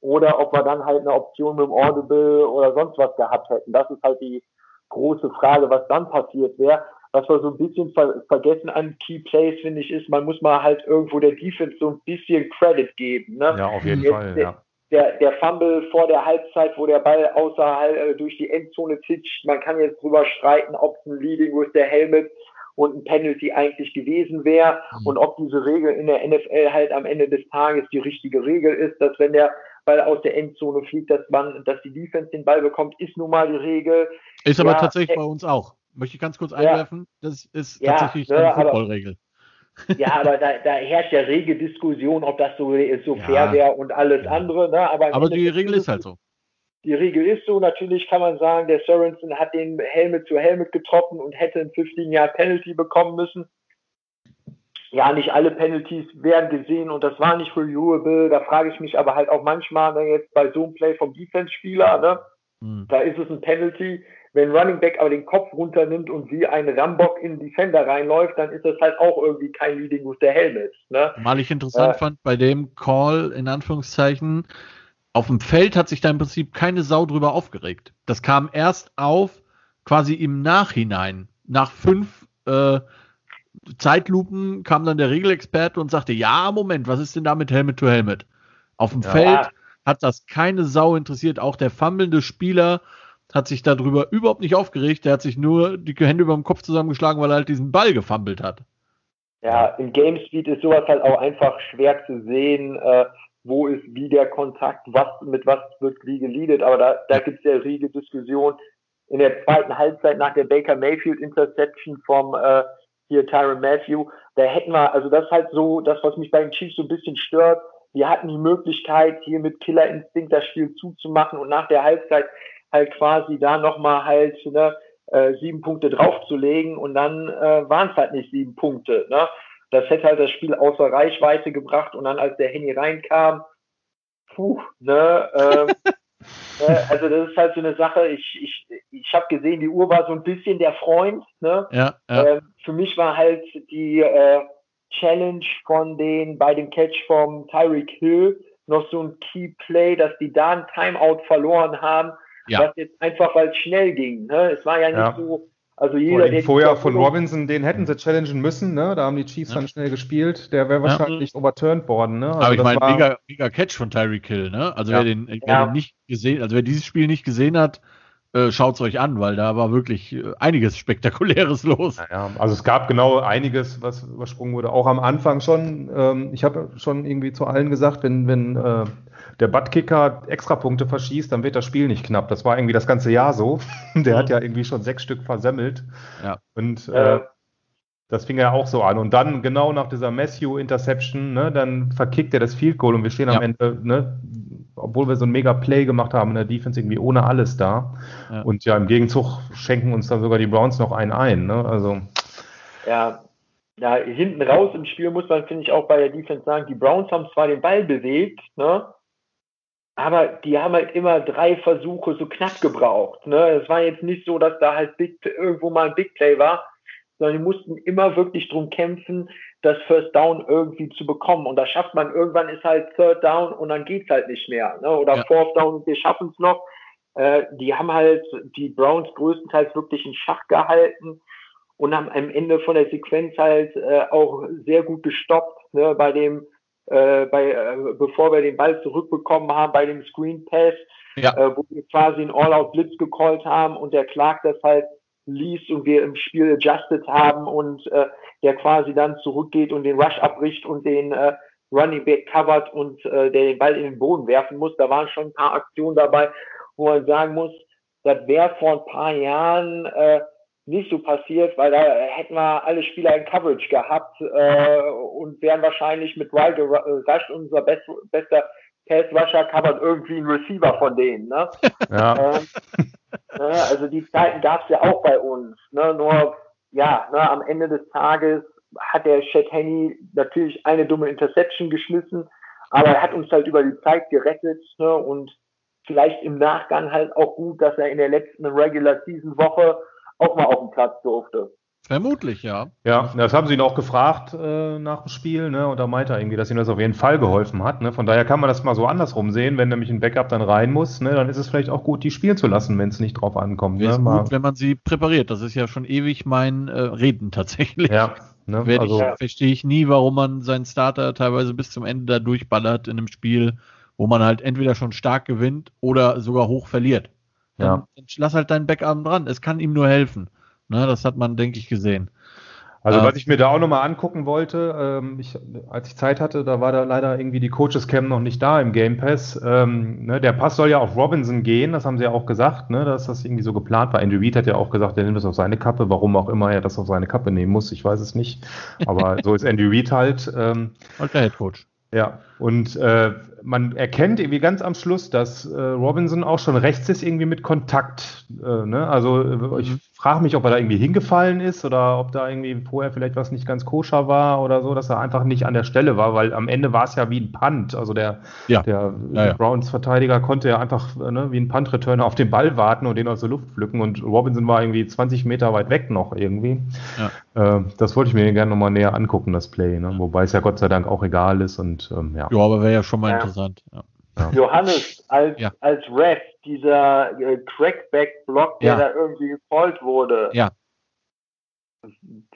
Oder ob wir dann halt eine Option mit dem Audible oder sonst was gehabt hätten. Das ist halt die große Frage, was dann passiert wäre. Was wir so ein bisschen ver vergessen an Key Plays, finde ich, ist, man muss mal halt irgendwo der Defense so ein bisschen Credit geben. Ne? Ja, auf jeden Jetzt, Fall, ja der, der Fumble vor der Halbzeit, wo der Ball außerhalb äh, durch die Endzone zitscht. Man kann jetzt drüber streiten, ob es ein Leading with der Helmet und ein Penalty eigentlich gewesen wäre mhm. und ob diese Regel in der NFL halt am Ende des Tages die richtige Regel ist, dass wenn der Ball aus der Endzone fliegt, dass man, dass die Defense den Ball bekommt, ist nun mal die Regel. Ist aber ja, tatsächlich äh, bei uns auch. Möchte ich ganz kurz einwerfen? Ja, das ist tatsächlich ja, eine Footballregel. Ja, aber da, da herrscht ja rege Diskussion, ob das so, so fair wäre und alles andere. Ne? Aber, aber die Regel ist halt so. Die Regel ist so. Natürlich kann man sagen, der Sorensen hat den Helmet zu Helmet getroffen und hätte ein 15 Jahr Penalty bekommen müssen. Ja, nicht alle Penalties werden gesehen und das war nicht reviewable. Da frage ich mich aber halt auch manchmal ne, jetzt bei so einem Play vom Defense-Spieler, ne? Hm. Da ist es ein Penalty. Wenn Running Back aber den Kopf runternimmt und wie ein Rambock in Defender reinläuft, dann ist das halt auch irgendwie kein Leading with the Helmet. Ne? Mal ich interessant äh, fand, bei dem Call, in Anführungszeichen, auf dem Feld hat sich da im Prinzip keine Sau drüber aufgeregt. Das kam erst auf, quasi im Nachhinein. Nach fünf äh, Zeitlupen kam dann der Regelexperte und sagte, ja, Moment, was ist denn da mit Helmet to Helmet? Auf dem ja. Feld hat das keine Sau interessiert. Auch der fummelnde Spieler hat sich darüber überhaupt nicht aufgeregt. Der hat sich nur die Hände über dem Kopf zusammengeschlagen, weil er halt diesen Ball gefummelt hat. Ja, im Game Speed ist sowas halt auch einfach schwer zu sehen, äh, wo ist wie der Kontakt, was mit was wird wie geleadet. Aber da, da gibt es ja riesige Diskussion. In der zweiten Halbzeit nach der Baker Mayfield Interception vom äh, hier Tyron Matthew, da hätten wir, also das ist halt so, das, was mich bei den Chiefs so ein bisschen stört. Wir hatten die Möglichkeit, hier mit Killer Instinct das Spiel zuzumachen und nach der Halbzeit halt quasi da nochmal halt ne, äh, sieben Punkte draufzulegen und dann äh, waren es halt nicht sieben Punkte. Ne? Das hätte halt das Spiel außer Reichweite gebracht und dann als der Henny reinkam, puh, ne, ähm, äh, also das ist halt so eine Sache, ich, ich, ich habe gesehen, die Uhr war so ein bisschen der Freund. Ne? Ja, ja. Ähm, für mich war halt die äh, Challenge von den bei dem Catch vom Tyreek Hill noch so ein Key Play, dass die da ein Timeout verloren haben ja. Was jetzt einfach, weil es schnell ging. Ne? Es war ja nicht ja. so, also jeder, der vorher von Robinson, den hätten sie challengen müssen, ne? Da haben die Chiefs ja. dann schnell gespielt. Der wäre wahrscheinlich ja. overturned worden, ne? Also Aber ich meine, mega, mega Catch von Tyreek Hill, ne? Also wer den, wer den nicht gesehen, also wer dieses Spiel nicht gesehen hat, äh, schaut es euch an, weil da war wirklich äh, einiges Spektakuläres los. Ja, also es gab genau einiges, was übersprungen wurde. Auch am Anfang schon. Ähm, ich habe schon irgendwie zu allen gesagt, wenn, wenn äh, der Buttkicker Extrapunkte verschießt, dann wird das Spiel nicht knapp. Das war irgendwie das ganze Jahr so. der hat ja irgendwie schon sechs Stück versemmelt. Ja. Und äh, das fing ja auch so an. Und dann genau nach dieser Matthew-Interception, ne, dann verkickt er das Field Goal und wir stehen ja. am Ende, ne, obwohl wir so ein mega Play gemacht haben in der Defense, irgendwie ohne alles da. Ja. Und ja, im Gegenzug schenken uns dann sogar die Browns noch einen ein. Ne? Also. Ja, ja, hinten raus im Spiel muss man, finde ich, auch bei der Defense sagen, die Browns haben zwar den Ball bewegt, ne? Aber die haben halt immer drei Versuche so knapp gebraucht. Ne? Es war jetzt nicht so, dass da halt Big, irgendwo mal ein Big Play war, sondern die mussten immer wirklich drum kämpfen, das First Down irgendwie zu bekommen. Und das schafft man irgendwann ist halt Third Down und dann geht's halt nicht mehr. Ne? Oder ja. Fourth Down und wir schaffen es noch. Äh, die haben halt die Browns größtenteils wirklich in Schach gehalten und haben am Ende von der Sequenz halt äh, auch sehr gut gestoppt ne? bei dem äh, bei, äh, bevor wir den Ball zurückbekommen haben bei dem Screen Pass, ja. äh, wo wir quasi einen All-Out-Blitz gecallt haben und der Clark das halt liest und wir im Spiel adjusted haben und äh, der quasi dann zurückgeht und den Rush abbricht und den äh, Running Back covert und äh, der den Ball in den Boden werfen muss. Da waren schon ein paar Aktionen dabei, wo man sagen muss, das wäre vor ein paar Jahren äh, nicht so passiert, weil da hätten wir alle Spieler in Coverage gehabt äh, und wären wahrscheinlich mit Wild Rush unser best, bester Pass Rusher covert irgendwie ein Receiver von denen. Ne? Ja. Ähm, ne, also die Zeiten gab es ja auch bei uns. Ne? Nur ja, ne, am Ende des Tages hat der Chet Henny natürlich eine dumme Interception geschmissen, aber er hat uns halt über die Zeit gerettet ne? und vielleicht im Nachgang halt auch gut, dass er in der letzten Regular Season Woche auch mal auf dem Platz durfte. Vermutlich, ja. Ja, das haben sie ihn auch gefragt äh, nach dem Spiel, ne? Und da meinte er irgendwie, dass ihm das auf jeden Fall geholfen hat. Ne? Von daher kann man das mal so andersrum sehen, wenn nämlich ein Backup dann rein muss, ne? dann ist es vielleicht auch gut, die spielen zu lassen, wenn es nicht drauf ankommt. Ne? Ist gut, wenn man sie präpariert. Das ist ja schon ewig mein äh, Reden tatsächlich. Ja. Ne? Also, ich, Verstehe ich nie, warum man seinen Starter teilweise bis zum Ende da durchballert in einem Spiel, wo man halt entweder schon stark gewinnt oder sogar hoch verliert. Dann, ja. dann lass halt deinen Backup dran. Es kann ihm nur helfen. Ne, das hat man, denke ich, gesehen. Also, was ich mir da auch nochmal angucken wollte, ähm, ich, als ich Zeit hatte, da war da leider irgendwie die Coaches Cam noch nicht da im Game Pass. Ähm, ne, der Pass soll ja auf Robinson gehen, das haben sie ja auch gesagt, ne, dass das irgendwie so geplant war. Andrew Reid hat ja auch gesagt, er nimmt das auf seine Kappe, warum auch immer er das auf seine Kappe nehmen muss, ich weiß es nicht. Aber so ist Andrew Reid halt. Ähm, Und der Head Coach. Ja, und äh, man erkennt irgendwie ganz am Schluss, dass äh, Robinson auch schon rechts ist, irgendwie mit Kontakt. Äh, ne? Also äh, ich mhm. Frage mich, ob er da irgendwie hingefallen ist oder ob da irgendwie vorher vielleicht was nicht ganz koscher war oder so, dass er einfach nicht an der Stelle war, weil am Ende war es ja wie ein Punt. Also der, ja. der ja, ja. Browns-Verteidiger konnte ja einfach ne, wie ein Punt-Returner auf den Ball warten und den aus der Luft pflücken und Robinson war irgendwie 20 Meter weit weg noch irgendwie. Äh, das wollte ich mir gerne nochmal näher angucken, das Play. Ne? Wobei es ja Gott sei Dank auch egal ist und ähm, ja. Ja, aber wäre ja schon mal interessant. Ja. Johannes als, ja. als Ref, dieser äh, Crackback-Block, der da irgendwie gecallt wurde. Ja.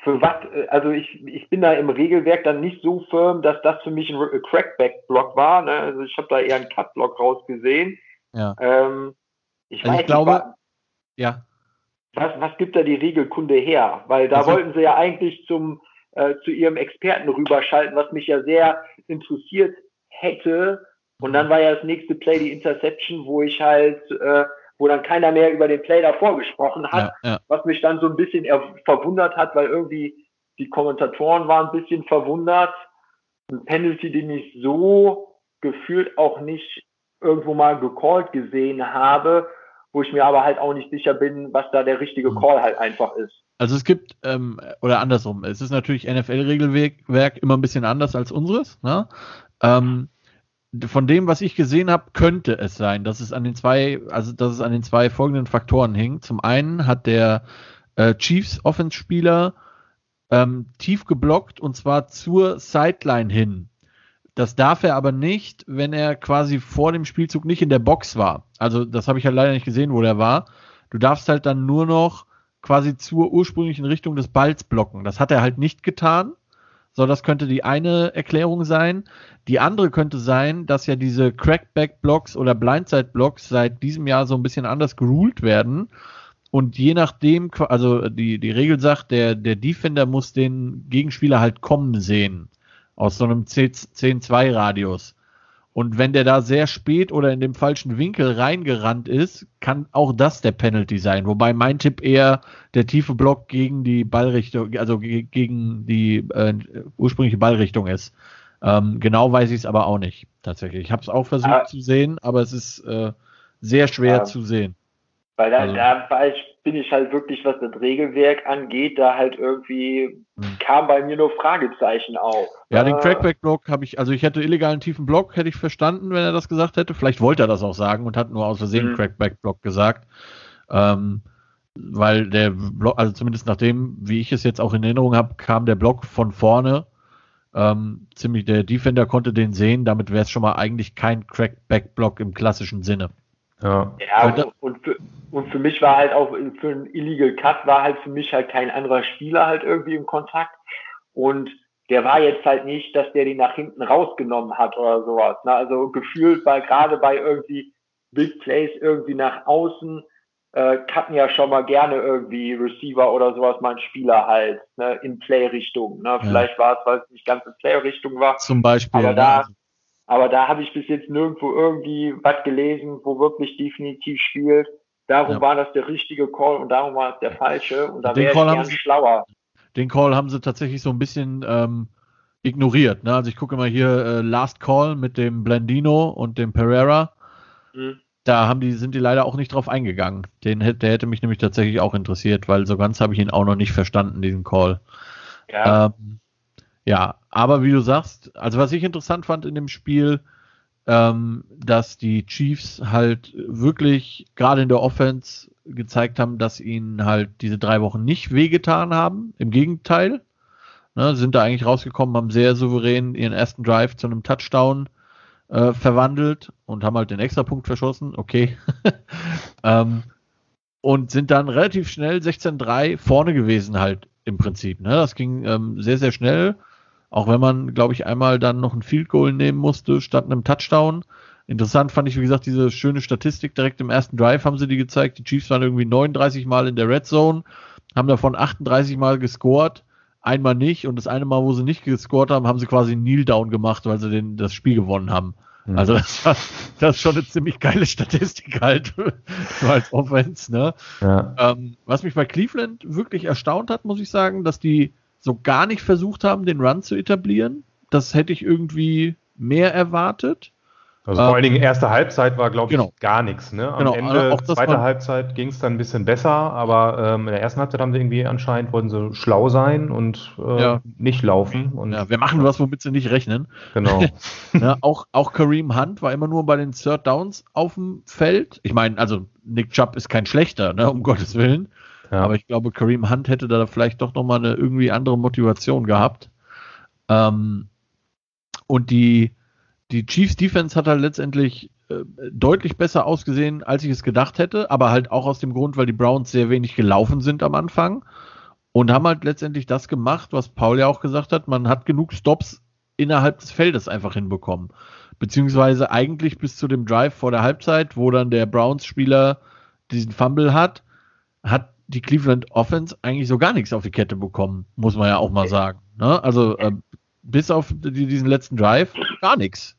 Für was, äh, also ich, ich bin da im Regelwerk dann nicht so firm, dass das für mich ein Crackback-Block war. Ne? Also ich habe da eher einen Cut-Block rausgesehen. Ja. Ähm, ich, also ich glaube, nicht, was, ja. Was, was gibt da die Regelkunde her? Weil da also, wollten sie ja eigentlich zum, äh, zu ihrem Experten rüberschalten, was mich ja sehr interessiert hätte, und dann war ja das nächste Play die Interception, wo ich halt, äh, wo dann keiner mehr über den Play davor gesprochen hat, ja, ja. was mich dann so ein bisschen verwundert hat, weil irgendwie die Kommentatoren waren ein bisschen verwundert. Ein Penalty, den ich so gefühlt auch nicht irgendwo mal gecallt gesehen habe, wo ich mir aber halt auch nicht sicher bin, was da der richtige mhm. Call halt einfach ist. Also es gibt, ähm, oder andersrum, es ist natürlich NFL-Regelwerk immer ein bisschen anders als unseres. Ne? Ähm, von dem, was ich gesehen habe, könnte es sein, dass es an den zwei, also dass es an den zwei folgenden Faktoren hing. Zum einen hat der äh, Chiefs Offense-Spieler ähm, tief geblockt und zwar zur Sideline hin. Das darf er aber nicht, wenn er quasi vor dem Spielzug nicht in der Box war. Also das habe ich halt leider nicht gesehen, wo der war. Du darfst halt dann nur noch quasi zur ursprünglichen Richtung des Balls blocken. Das hat er halt nicht getan. So, das könnte die eine Erklärung sein. Die andere könnte sein, dass ja diese Crackback-Blocks oder Blindside-Blocks seit diesem Jahr so ein bisschen anders geruled werden. Und je nachdem, also die, die Regel sagt, der, der Defender muss den Gegenspieler halt kommen sehen. Aus so einem 10-2-Radius. Und wenn der da sehr spät oder in dem falschen Winkel reingerannt ist, kann auch das der Penalty sein. Wobei mein Tipp eher der tiefe Block gegen die Ballrichtung, also gegen die äh, ursprüngliche Ballrichtung ist. Ähm, genau weiß ich es aber auch nicht, tatsächlich. Ich habe es auch versucht ah. zu sehen, aber es ist äh, sehr schwer ah. zu sehen. Weil da, also. da war ich, bin ich halt wirklich, was das Regelwerk angeht, da halt irgendwie hm. kam bei mir nur Fragezeichen auf. Ja, den äh, Crackback-Block habe ich, also ich hätte illegalen tiefen Block, hätte ich verstanden, wenn er das gesagt hätte. Vielleicht wollte er das auch sagen und hat nur aus Versehen mhm. Crackback-Block gesagt. Ähm, weil der Block, also zumindest nach dem, wie ich es jetzt auch in Erinnerung habe, kam der Block von vorne. Ähm, ziemlich, der Defender konnte den sehen, damit wäre es schon mal eigentlich kein Crackback-Block im klassischen Sinne. Ja, ja und, für, und für mich war halt auch, für einen Illegal Cut war halt für mich halt kein anderer Spieler halt irgendwie im Kontakt. Und der war jetzt halt nicht, dass der den nach hinten rausgenommen hat oder sowas. Ne? Also gefühlt bei, gerade bei irgendwie Big Plays irgendwie nach außen, äh, cutten ja schon mal gerne irgendwie Receiver oder sowas mal einen Spieler halt, ne, in Play-Richtung. Ne? Ja. Vielleicht war es, weil es nicht ganz in Play-Richtung war. Zum Beispiel. Aber da, aber da habe ich bis jetzt nirgendwo irgendwie was gelesen, wo wirklich definitiv spielt. Darum ja. war das der richtige Call und darum war es der falsche. Und da wäre ich gern sie, schlauer. Den Call haben sie tatsächlich so ein bisschen ähm, ignoriert. Ne? Also ich gucke mal hier äh, Last Call mit dem Blendino und dem Pereira. Mhm. Da haben die, sind die leider auch nicht drauf eingegangen. Den, der hätte mich nämlich tatsächlich auch interessiert, weil so ganz habe ich ihn auch noch nicht verstanden, diesen Call. Ja. Ähm, ja, aber wie du sagst, also was ich interessant fand in dem Spiel, ähm, dass die Chiefs halt wirklich gerade in der Offense gezeigt haben, dass ihnen halt diese drei Wochen nicht wehgetan haben. Im Gegenteil, ne, sind da eigentlich rausgekommen, haben sehr souverän ihren ersten Drive zu einem Touchdown äh, verwandelt und haben halt den Extrapunkt verschossen. Okay. ähm, und sind dann relativ schnell 16-3 vorne gewesen halt im Prinzip. Ne? Das ging ähm, sehr, sehr schnell. Auch wenn man, glaube ich, einmal dann noch ein Field Goal nehmen musste, statt einem Touchdown. Interessant fand ich, wie gesagt, diese schöne Statistik direkt im ersten Drive haben sie die gezeigt. Die Chiefs waren irgendwie 39 Mal in der Red Zone, haben davon 38 Mal gescored, einmal nicht und das eine Mal, wo sie nicht gescored haben, haben sie quasi einen Kneel Down gemacht, weil sie den, das Spiel gewonnen haben. Mhm. Also das, war, das ist schon eine ziemlich geile Statistik halt, so als Offense. Ne? Ja. Ähm, was mich bei Cleveland wirklich erstaunt hat, muss ich sagen, dass die so gar nicht versucht haben, den Run zu etablieren. Das hätte ich irgendwie mehr erwartet. Also vor allen Dingen ähm, erste Halbzeit war, glaube ich, genau. gar nichts. Ne? Am genau. Ende, also zweite Halbzeit ging es dann ein bisschen besser, aber ähm, in der ersten Halbzeit haben sie irgendwie anscheinend, wollten sie schlau sein und äh, ja. nicht laufen. Und, ja, wir machen was, womit sie nicht rechnen. Genau. ja, auch, auch Kareem Hunt war immer nur bei den Third Downs auf dem Feld. Ich meine, also Nick Chubb ist kein schlechter, ne, um Gottes Willen. Ja. Aber ich glaube, Kareem Hunt hätte da vielleicht doch nochmal eine irgendwie andere Motivation gehabt. Ähm, und die, die Chiefs Defense hat halt letztendlich äh, deutlich besser ausgesehen, als ich es gedacht hätte, aber halt auch aus dem Grund, weil die Browns sehr wenig gelaufen sind am Anfang und haben halt letztendlich das gemacht, was Paul ja auch gesagt hat, man hat genug Stops innerhalb des Feldes einfach hinbekommen. Beziehungsweise eigentlich bis zu dem Drive vor der Halbzeit, wo dann der Browns-Spieler diesen Fumble hat, hat die Cleveland Offense eigentlich so gar nichts auf die Kette bekommen, muss man ja auch mal sagen. Ne? Also äh, bis auf die, diesen letzten Drive gar nichts.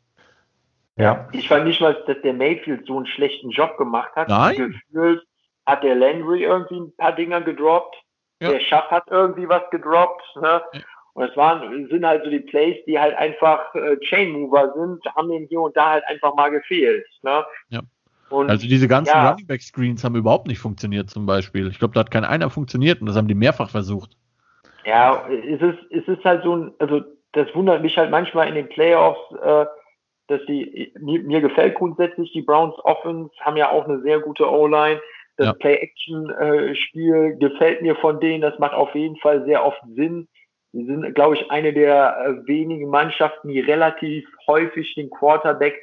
Ja. Ich fand nicht mal, dass der Mayfield so einen schlechten Job gemacht hat. Nein. Gefühlt hat der Landry irgendwie ein paar Dinger gedroppt. Ja. Der Schaff hat irgendwie was gedroppt. Ne? Ja. Und es waren, sind halt so die Plays, die halt einfach äh, Chain Mover sind, haben den hier und da halt einfach mal gefehlt. Ne? Ja. Und, also diese ganzen ja, Running Back Screens haben überhaupt nicht funktioniert zum Beispiel. Ich glaube, da hat kein einer funktioniert und das haben die mehrfach versucht. Ja, es ist, es ist halt so ein, also das wundert mich halt manchmal in den Playoffs, äh, dass die, mir, mir gefällt grundsätzlich die Browns Offense, haben ja auch eine sehr gute O-Line. Das ja. Play-Action-Spiel äh, gefällt mir von denen, das macht auf jeden Fall sehr oft Sinn. Sie sind, glaube ich, eine der äh, wenigen Mannschaften, die relativ häufig den Quarterback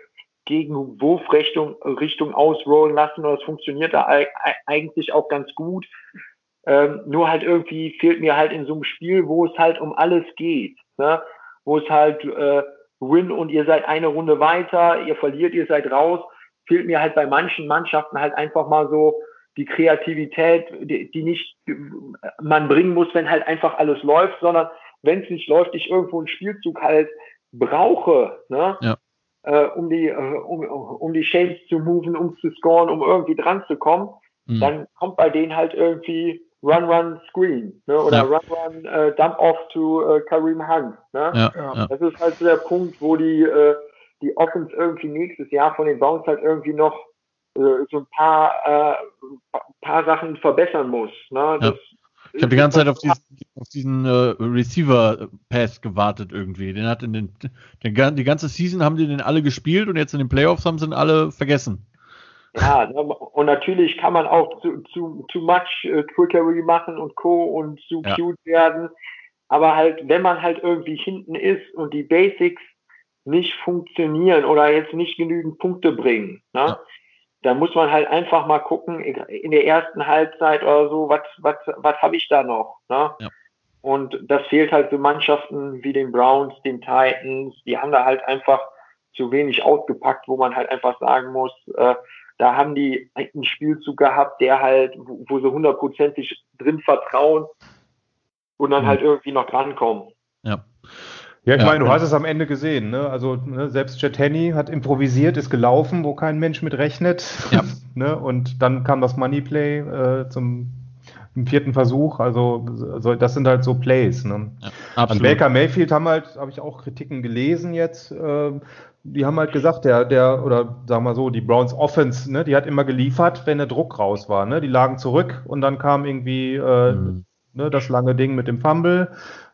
gegen Wurfrichtung Richtung ausrollen lassen und das funktioniert da eigentlich auch ganz gut. Ähm, nur halt irgendwie fehlt mir halt in so einem Spiel, wo es halt um alles geht, ne? wo es halt äh, Win und ihr seid eine Runde weiter, ihr verliert, ihr seid raus, fehlt mir halt bei manchen Mannschaften halt einfach mal so die Kreativität, die, die nicht man bringen muss, wenn halt einfach alles läuft, sondern wenn es nicht läuft, ich irgendwo einen Spielzug halt brauche, ne? Ja äh, um die äh, um, um die Chains zu moven, um zu scoren, um irgendwie dran zu kommen, mhm. dann kommt bei denen halt irgendwie Run Run Screen ne? oder ja. Run Run äh, Dump Off to äh, Kareem Hunt. Ne? Ja, ja. Das ist halt so der Punkt, wo die äh, die Offense irgendwie nächstes Jahr von den Bounce halt irgendwie noch äh, so ein paar äh, paar Sachen verbessern muss. Ne? Das, ich habe die ganze Zeit auf diesen, auf diesen äh, Receiver-Pass gewartet irgendwie. Den hat in den, den, die ganze Season haben die den alle gespielt und jetzt in den Playoffs haben sie ihn alle vergessen. Ja, ne, und natürlich kann man auch zu, zu, too much äh, Trickery machen und Co. und zu ja. cute werden. Aber halt, wenn man halt irgendwie hinten ist und die Basics nicht funktionieren oder jetzt nicht genügend Punkte bringen, ne? Ja da muss man halt einfach mal gucken, in der ersten Halbzeit oder so, was, was, was habe ich da noch? Ne? Ja. Und das fehlt halt so Mannschaften wie den Browns, den Titans, die haben da halt einfach zu wenig ausgepackt, wo man halt einfach sagen muss, äh, da haben die einen Spielzug gehabt, der halt, wo, wo sie hundertprozentig drin vertrauen und dann mhm. halt irgendwie noch drankommen. Ja. Ja, ich ja, meine, du hast es am Ende gesehen. Ne? Also ne, selbst Jet Henny hat improvisiert, ist gelaufen, wo kein Mensch mit rechnet. Ja. ne? Und dann kam das Moneyplay äh, zum im vierten Versuch. Also, also das sind halt so Plays. Ne? Ja, Baker Mayfield haben halt, habe ich auch Kritiken gelesen jetzt. Äh, die haben halt gesagt, der, der, oder sagen wir so, die Browns Offense, ne, die hat immer geliefert, wenn der Druck raus war. Ne? Die lagen zurück und dann kam irgendwie äh, mhm. ne, das lange Ding mit dem Fumble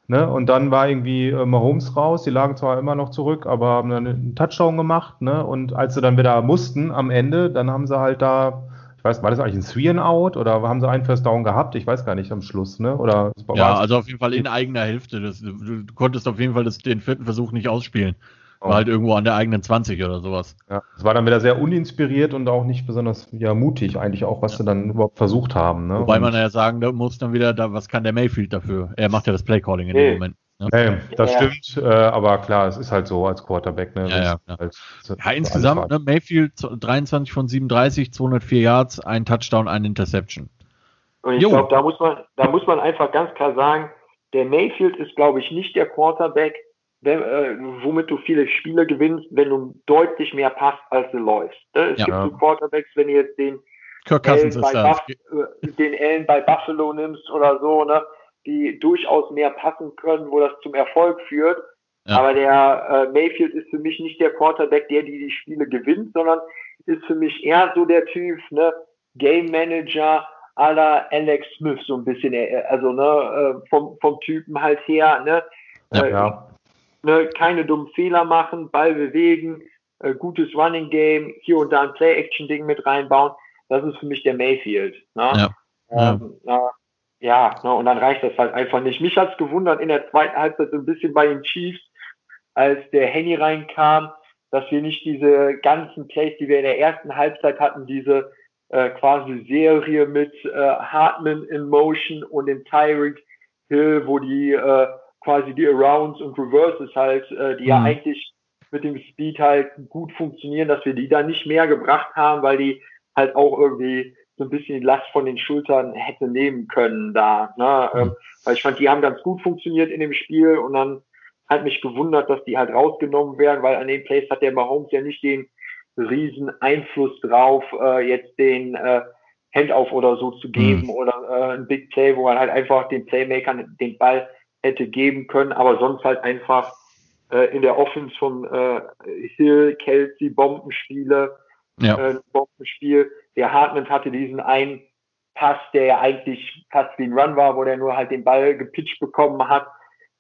Ne? Und dann war irgendwie äh, Mahomes raus. Die lagen zwar immer noch zurück, aber haben dann einen Touchdown gemacht. Ne? Und als sie dann wieder mussten am Ende, dann haben sie halt da, ich weiß, war das eigentlich ein Three and Out oder haben sie einen First Down gehabt? Ich weiß gar nicht am Schluss. Ne? Oder ja, also auf jeden Fall in eigener Hälfte. Das, du, du, konntest auf jeden Fall das, den vierten Versuch nicht ausspielen. War halt irgendwo an der eigenen 20 oder sowas. Ja, es war dann wieder sehr uninspiriert und auch nicht besonders ja, mutig, eigentlich auch, was ja. sie dann überhaupt versucht haben. Ne? Wobei und man ja sagen da muss dann wieder, da, was kann der Mayfield dafür? Er macht ja das Playcalling in nee. dem Moment. Ne? Nee, das ja. stimmt, äh, aber klar, es ist halt so als Quarterback. Ne? Ja, ja, ja. Halt, ja insgesamt, ne, Mayfield 23 von 37, 204 Yards, ein Touchdown, ein Interception. Und ich glaube, da muss man, da muss man einfach ganz klar sagen, der Mayfield ist, glaube ich, nicht der Quarterback, wenn, äh, womit du viele Spiele gewinnst, wenn du deutlich mehr passt, als du läufst. Ne? Es ja. gibt so Quarterbacks, wenn du jetzt den Kirk Allen, bei Buff, äh, den Allen bei Buffalo nimmst oder so, ne, die durchaus mehr passen können, wo das zum Erfolg führt. Ja. Aber der äh, Mayfield ist für mich nicht der Quarterback, der die, die Spiele gewinnt, sondern ist für mich eher so der Typ, ne, Game Manager à la Alex Smith, so ein bisschen, äh, also ne, äh, vom, vom Typen halt her, ne, ja, äh, ja ne, keine dummen Fehler machen, Ball bewegen, äh, gutes Running Game, hier und da ein Play-Action-Ding mit reinbauen. Das ist für mich der Mayfield. Ne? Ja. Ähm, ja. ja ne, und dann reicht das halt einfach nicht. Mich hat's gewundert in der zweiten Halbzeit so ein bisschen bei den Chiefs, als der Henny reinkam, dass wir nicht diese ganzen Plays, die wir in der ersten Halbzeit hatten, diese äh, quasi Serie mit äh, Hartman in Motion und dem Tyreek Hill, wo die äh, quasi die Arounds und Reverses halt, äh, die mhm. ja eigentlich mit dem Speed halt gut funktionieren, dass wir die da nicht mehr gebracht haben, weil die halt auch irgendwie so ein bisschen die Last von den Schultern hätte nehmen können da. Ne? Ähm, weil ich fand, die haben ganz gut funktioniert in dem Spiel und dann hat mich gewundert, dass die halt rausgenommen werden, weil an den Plays hat der Mahomes ja nicht den riesen Einfluss drauf, äh, jetzt den äh, Handoff oder so zu geben mhm. oder äh, ein Big Play, wo man halt einfach den Playmakern den Ball hätte geben können, aber sonst halt einfach äh, in der Offense von äh, Hill, Kelsey, Bombenspiele, ja. äh, Bombenspiel. Der Hartman hatte diesen einen Pass, der ja eigentlich fast wie ein Run war, wo der nur halt den Ball gepitcht bekommen hat.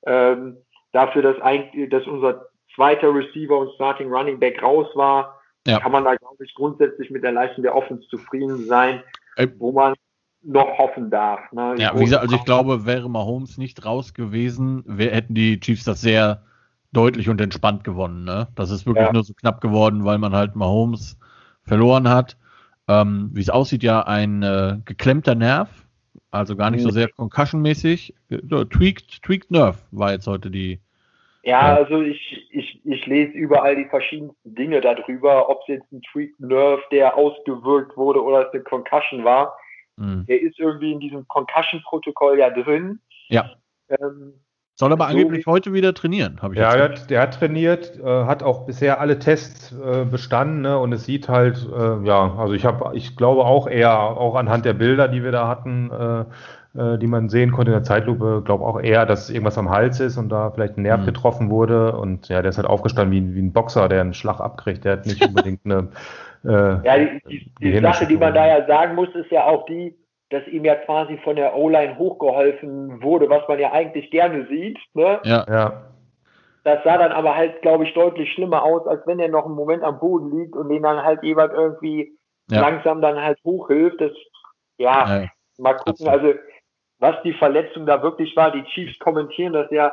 Ähm, dafür, dass eigentlich, dass unser zweiter Receiver und Starting Running Back raus war, ja. kann man da, glaube ich, grundsätzlich mit der Leistung der Offense zufrieden sein, wo man noch hoffen darf. Ne? Ja, wie gesagt, also ich glaube, wäre Mahomes nicht raus gewesen, wär, hätten die Chiefs das sehr deutlich und entspannt gewonnen. Ne? Das ist wirklich ja. nur so knapp geworden, weil man halt Mahomes verloren hat. Ähm, wie es aussieht, ja ein äh, geklemmter Nerv, also gar nicht so sehr concussion-mäßig. Tweaked, tweaked Nerve war jetzt heute die. Ja, ja, also ich, ich, ich lese überall die verschiedensten Dinge darüber, ob es jetzt ein Tweaked Nerve, der ausgewirkt wurde oder es eine Concussion war. Mhm. Der ist irgendwie in diesem Concussion-Protokoll ja drin. Ja. Ähm, Soll aber so angeblich heute wieder trainieren, habe ich Ja, der hat, der hat, trainiert, äh, hat auch bisher alle Tests äh, bestanden ne, und es sieht halt, äh, ja, also ich habe, ich glaube auch eher, auch anhand der Bilder, die wir da hatten, äh, äh, die man sehen konnte in der Zeitlupe, glaube auch eher, dass irgendwas am Hals ist und da vielleicht ein Nerv mhm. getroffen wurde und ja, der ist halt aufgestanden wie, wie ein Boxer, der einen Schlag abkriegt, der hat nicht unbedingt eine äh, ja, die, die, die Sache, die man da ja sagen muss, ist ja auch die, dass ihm ja quasi von der O-Line hochgeholfen wurde, was man ja eigentlich gerne sieht. Ne? Ja, ja. Das sah dann aber halt, glaube ich, deutlich schlimmer aus, als wenn er noch einen Moment am Boden liegt und den dann halt jemand irgendwie ja. langsam dann halt hochhilft. Das, ja, ja. mal gucken. Also, was die Verletzung da wirklich war, die Chiefs kommentieren das ja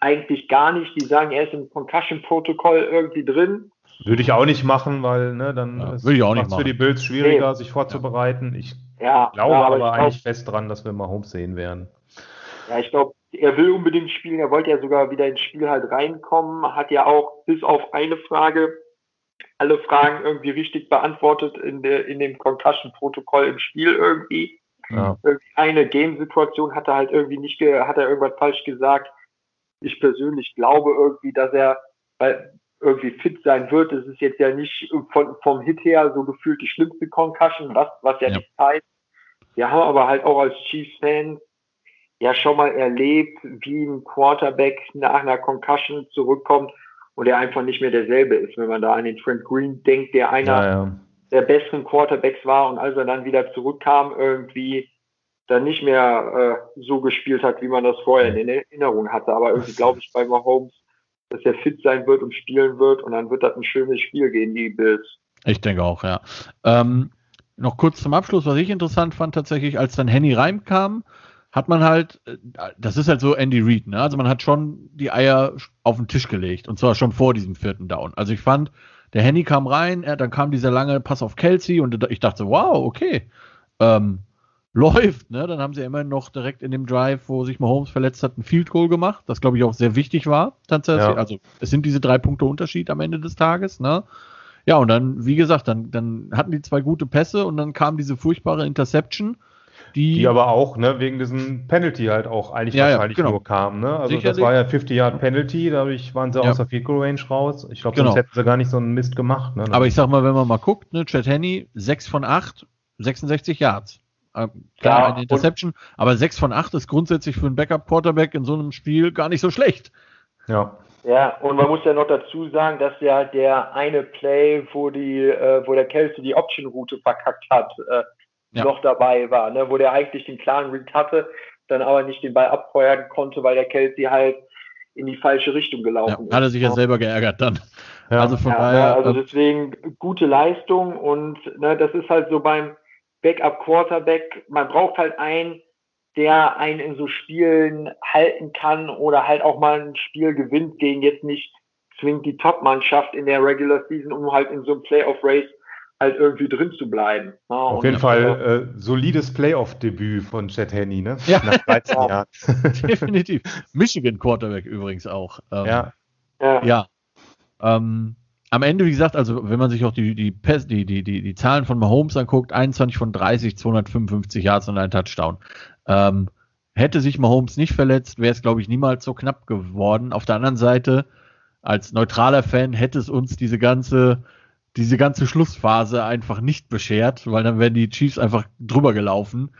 eigentlich gar nicht. Die sagen, er ist im Concussion-Protokoll irgendwie drin. Würde ich auch nicht machen, weil ne, dann ja, würde ich auch nicht für die Bills schwieriger, nee. sich vorzubereiten. Ich ja, glaube ja, aber, aber eigentlich glaub, fest dran, dass wir mal Holmes sehen werden. Ja, ich glaube, er will unbedingt spielen. Er wollte ja sogar wieder ins Spiel halt reinkommen. Hat ja auch bis auf eine Frage alle Fragen irgendwie richtig beantwortet in, der, in dem Concussion-Protokoll im Spiel irgendwie. Ja. Eine Game-Situation hat er halt irgendwie nicht, hat er irgendwas falsch gesagt. Ich persönlich glaube irgendwie, dass er, weil irgendwie fit sein wird. Es ist jetzt ja nicht von, vom Hit her so gefühlt die schlimmste Concussion, was, was ja, ja. nicht heißt. Wir haben aber halt auch als Chiefs-Fans ja schon mal erlebt, wie ein Quarterback nach einer Concussion zurückkommt und er einfach nicht mehr derselbe ist. Wenn man da an den Trent Green denkt, der einer ja, ja. der besseren Quarterbacks war und als er dann wieder zurückkam, irgendwie dann nicht mehr äh, so gespielt hat, wie man das vorher in Erinnerung hatte. Aber irgendwie glaube ich bei Mahomes, dass er fit sein wird und spielen wird und dann wird das ein schönes Spiel gegen die Bills. Ich denke auch, ja. Ähm, noch kurz zum Abschluss, was ich interessant fand tatsächlich, als dann Henny Reim kam, hat man halt, äh, das ist halt so Andy Reid, ne? Also man hat schon die Eier auf den Tisch gelegt und zwar schon vor diesem vierten Down. Also ich fand, der Henny kam rein, er, dann kam dieser lange Pass auf Kelsey und ich dachte, wow, okay, ähm, läuft, ne? Dann haben sie immerhin noch direkt in dem Drive, wo sich Mahomes verletzt hat, ein Field Goal gemacht, das glaube ich auch sehr wichtig war, tatsächlich. Ja. Also es sind diese drei Punkte Unterschied am Ende des Tages, ne? Ja, und dann, wie gesagt, dann, dann hatten die zwei gute Pässe und dann kam diese furchtbare Interception die, die aber auch ne, wegen diesem Penalty halt auch eigentlich ja, wahrscheinlich ja, genau. nur kam. Ne? Also Sicherlich. das war ja 50-Yard-Penalty, dadurch waren sie ja. aus der Field Goal Range raus. Ich glaube, genau. sonst hätten sie gar nicht so einen Mist gemacht. Ne? Aber ich sag mal, wenn man mal guckt, ne, Chad Henney, 6 von 8, 66 Yards. Äh, klar, ja, eine Interception, aber 6 von 8 ist grundsätzlich für einen Backup-Quarterback in so einem Spiel gar nicht so schlecht. Ja. Ja, und man muss ja noch dazu sagen, dass ja der eine Play, wo die, äh, wo der Kelsey die Option-Route verkackt hat, äh, ja. noch dabei war, ne? wo der eigentlich den klaren Read hatte, dann aber nicht den Ball abfeuern konnte, weil der Kelsey halt in die falsche Richtung gelaufen ja, ist. Hat er sich ja selber geärgert dann. Ja. Also von ja, daher. Ne, also deswegen gute Leistung und ne, das ist halt so beim Backup Quarterback, man braucht halt einen, der einen in so Spielen halten kann oder halt auch mal ein Spiel gewinnt gegen jetzt nicht zwingend die Top-Mannschaft in der Regular Season, um halt in so einem Playoff-Race halt irgendwie drin zu bleiben. Ja, Auf jeden Fall äh, solides Playoff-Debüt von Chet Henney, ne? Ja. Nach 13 Jahren. Definitiv. Michigan Quarterback übrigens auch. Ähm, ja. Ja. ja. Ähm, am Ende, wie gesagt, also wenn man sich auch die, die, die, die, die, die Zahlen von Mahomes anguckt, 21 von 30, 255 Yards und ein Touchdown. Ähm, hätte sich Mahomes nicht verletzt, wäre es, glaube ich, niemals so knapp geworden. Auf der anderen Seite, als neutraler Fan hätte es uns diese ganze diese ganze Schlussphase einfach nicht beschert, weil dann wären die Chiefs einfach drüber gelaufen.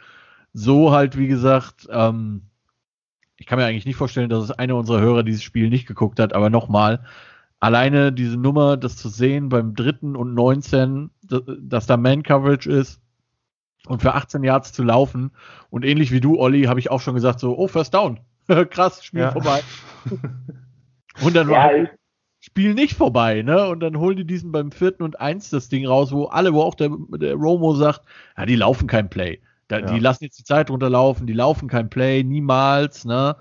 So halt, wie gesagt, ähm, ich kann mir eigentlich nicht vorstellen, dass es einer unserer Hörer dieses Spiel nicht geguckt hat, aber nochmal, alleine diese Nummer, das zu sehen beim dritten und 19, dass da Man-Coverage ist und für 18 Yards zu laufen und ähnlich wie du, Olli, habe ich auch schon gesagt, so, oh, First Down. Krass, Spiel ja. vorbei. und dann war, ja, Spiel nicht vorbei, ne? Und dann holen die diesen beim vierten und eins das Ding raus, wo alle, wo auch der, der Romo sagt, ja, die laufen kein Play. Da, ja. Die lassen jetzt die Zeit runterlaufen, die laufen kein Play, niemals, ne?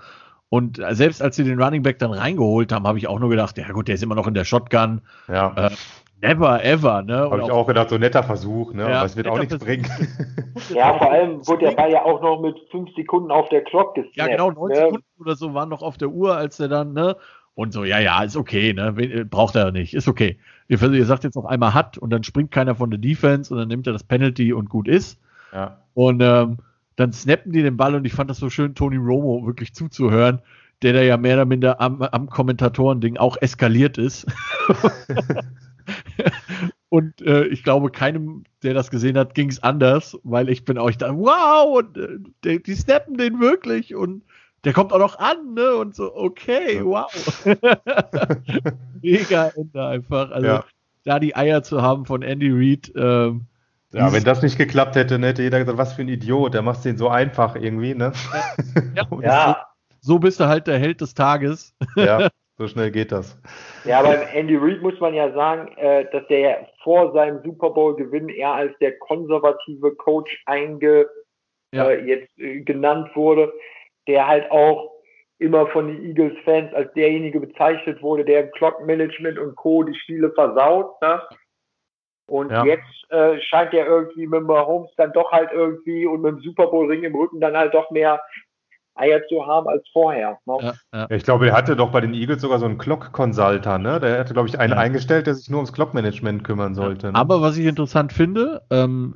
Und selbst als sie den Running Back dann reingeholt haben, habe ich auch nur gedacht, ja gut, der ist immer noch in der Shotgun. Ja. Äh, never ever, ne? Habe ich auch gedacht, so ein netter Versuch, ne? Ja, Aber es wird auch nichts Versuch. bringen. Ja, vor allem wurde der Ball ja auch noch mit fünf Sekunden auf der Clock gesnappt. Ja, genau, neun ne? Sekunden oder so waren noch auf der Uhr, als er dann, ne? Und so, ja, ja, ist okay, ne? Äh, braucht er nicht, ist okay. Ihr, ihr sagt jetzt noch einmal hat und dann springt keiner von der Defense und dann nimmt er das Penalty und gut ist. Ja. Und ähm, dann snappen die den Ball und ich fand das so schön, Tony Romo wirklich zuzuhören, der da ja mehr oder minder am, am Kommentatoren-Ding auch eskaliert ist. und äh, ich glaube, keinem, der das gesehen hat, ging es anders, weil ich bin auch da, wow, und äh, die, die snappen den wirklich und der kommt auch noch an, ne? Und so, okay, wow. Mega Ende einfach. Also ja. da die Eier zu haben von Andy Reid. Ähm, ja, wenn das nicht geklappt hätte, hätte jeder gesagt, was für ein Idiot, der macht den so einfach irgendwie, ne? Ja. ja. So, so, bist du halt der Held des Tages. Ja, so schnell geht das. Ja, aber Andy Reid muss man ja sagen, äh, dass der vor seinem Super Bowl-Gewinn eher als der konservative Coach einge ja. äh, jetzt äh, genannt wurde der halt auch immer von den Eagles-Fans als derjenige bezeichnet wurde, der im Clock-Management und Co. die Spiele versaut. Ne? Und ja. jetzt äh, scheint er irgendwie mit dem Holmes dann doch halt irgendwie und mit dem Super Bowl-Ring im Rücken dann halt doch mehr Eier zu haben als vorher. Ne? Ja, ja. Ich glaube, er hatte doch bei den Eagles sogar so einen Clock-Consulter, ne? Der hatte, glaube ich, einen ja. eingestellt, der sich nur ums Clock-Management kümmern sollte. Ne? Aber was ich interessant finde, ähm,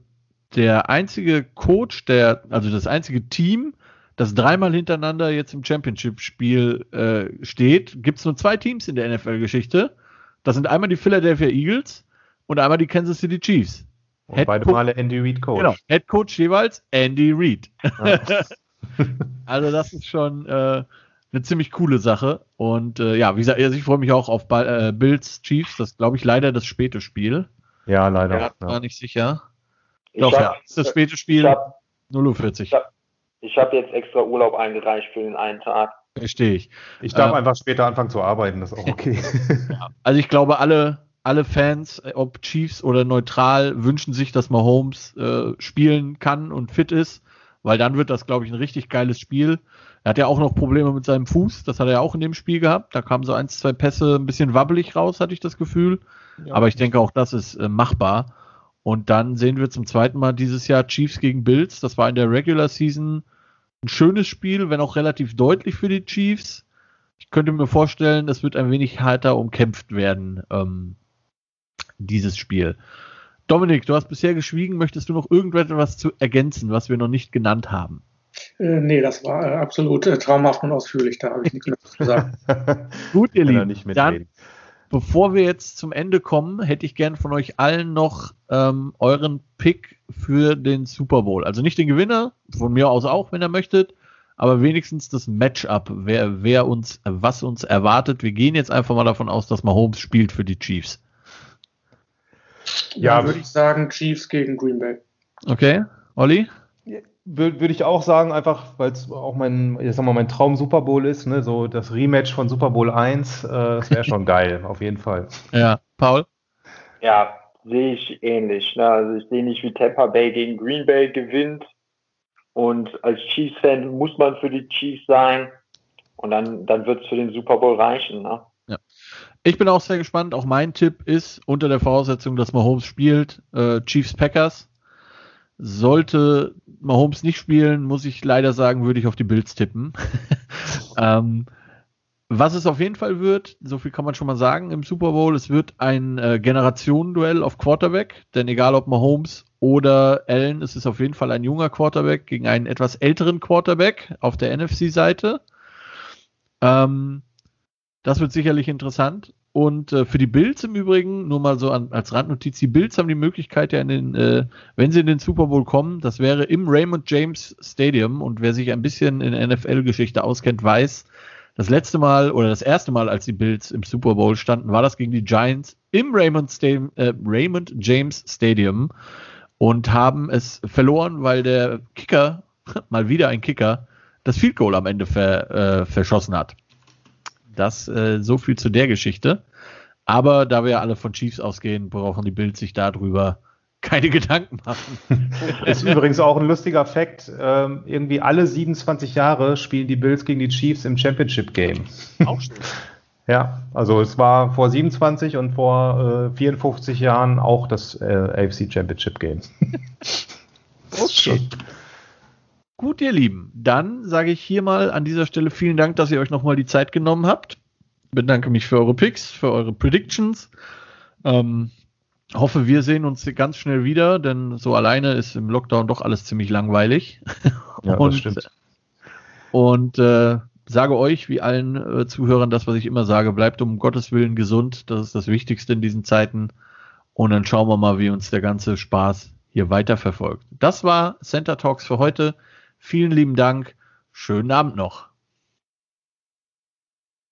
der einzige Coach, der, also das einzige Team, das dreimal hintereinander jetzt im Championship-Spiel äh, steht, gibt es nur zwei Teams in der NFL-Geschichte. Das sind einmal die Philadelphia Eagles und einmal die Kansas City Chiefs. Und Head beide Co Male Andy Reid Coach. Genau, Head Coach jeweils Andy Reid. Ja. also das ist schon äh, eine ziemlich coole Sache. Und äh, ja, wie gesagt, also ich freue mich auch auf äh, Bills Chiefs. Das glaube ich leider das späte Spiel. Ja, leider. Ja, war nicht sicher. Ich Doch, hab, ja, ist das späte Spiel. 0.40 Uhr. Ich habe jetzt extra Urlaub eingereicht für den einen Tag. Verstehe ich. Ich darf äh, einfach später anfangen zu arbeiten, das ist auch okay. Ja, also ich glaube, alle, alle Fans, ob Chiefs oder neutral, wünschen sich, dass Mahomes äh, spielen kann und fit ist, weil dann wird das, glaube ich, ein richtig geiles Spiel. Er hat ja auch noch Probleme mit seinem Fuß, das hat er ja auch in dem Spiel gehabt. Da kamen so ein, zwei Pässe ein bisschen wabbelig raus, hatte ich das Gefühl. Ja. Aber ich denke, auch das ist äh, machbar. Und dann sehen wir zum zweiten Mal dieses Jahr Chiefs gegen Bills. Das war in der Regular Season ein schönes Spiel, wenn auch relativ deutlich für die Chiefs. Ich könnte mir vorstellen, es wird ein wenig härter umkämpft werden, ähm, dieses Spiel. Dominik, du hast bisher geschwiegen. Möchtest du noch irgendetwas zu ergänzen, was wir noch nicht genannt haben? Äh, nee, das war äh, absolut äh, traumhaft und ausführlich. Da habe ich nichts mehr zu sagen. Gut, ihr Lieben. Dann bevor wir jetzt zum Ende kommen, hätte ich gern von euch allen noch ähm, euren Pick für den Super Bowl. Also nicht den Gewinner, von mir aus auch, wenn ihr möchtet, aber wenigstens das Matchup, wer, wer uns, was uns erwartet. Wir gehen jetzt einfach mal davon aus, dass Mahomes spielt für die Chiefs. Ja, würde ich sagen, Chiefs gegen Green Bay. Okay, Olli? würde würd ich auch sagen, einfach, weil es auch mein, ich sag mal, mein Traum Super Bowl ist, ne? so das Rematch von Super Bowl 1, äh, das wäre schon geil, auf jeden Fall. Ja, Paul? Ja, sehe ich ähnlich. Ne? Also ich sehe nicht, wie Tampa Bay gegen Green Bay gewinnt. Und als Chiefs-Fan muss man für die Chiefs sein. Und dann, dann wird es für den Super Bowl reichen. Ne? Ich bin auch sehr gespannt. Auch mein Tipp ist, unter der Voraussetzung, dass Mahomes spielt, äh, Chiefs Packers. Sollte Mahomes nicht spielen, muss ich leider sagen, würde ich auf die Bills tippen. ähm, was es auf jeden Fall wird, so viel kann man schon mal sagen im Super Bowl, es wird ein äh, Generationenduell auf Quarterback, denn egal ob Mahomes oder Allen, es ist auf jeden Fall ein junger Quarterback gegen einen etwas älteren Quarterback auf der NFC-Seite. Ähm, das wird sicherlich interessant. Und äh, für die Bills im Übrigen, nur mal so an, als Randnotiz, die Bills haben die Möglichkeit ja in den, äh, wenn sie in den Super Bowl kommen, das wäre im Raymond James Stadium und wer sich ein bisschen in NFL-Geschichte auskennt, weiß, das letzte Mal oder das erste Mal, als die Bills im Super Bowl standen, war das gegen die Giants im Raymond, Stadium, äh, Raymond James Stadium und haben es verloren, weil der Kicker, mal wieder ein Kicker, das Field Goal am Ende ver, äh, verschossen hat. Das äh, so viel zu der Geschichte. Aber da wir ja alle von Chiefs ausgehen, brauchen die Bills sich darüber keine Gedanken machen. ist übrigens auch ein lustiger Fakt. Ähm, irgendwie alle 27 Jahre spielen die Bills gegen die Chiefs im Championship Game. Auch schön. Ja, also es war vor 27 und vor äh, 54 Jahren auch das äh, AFC Championship Game. okay. Gut, ihr Lieben, dann sage ich hier mal an dieser Stelle vielen Dank, dass ihr euch nochmal die Zeit genommen habt. Bedanke mich für eure Picks, für eure Predictions. Ähm, hoffe, wir sehen uns ganz schnell wieder, denn so alleine ist im Lockdown doch alles ziemlich langweilig. Ja, und, das stimmt. Und äh, sage euch, wie allen äh, Zuhörern, das, was ich immer sage, bleibt um Gottes Willen gesund. Das ist das Wichtigste in diesen Zeiten. Und dann schauen wir mal, wie uns der ganze Spaß hier weiter verfolgt. Das war Center Talks für heute. Vielen lieben Dank. Schönen Abend noch.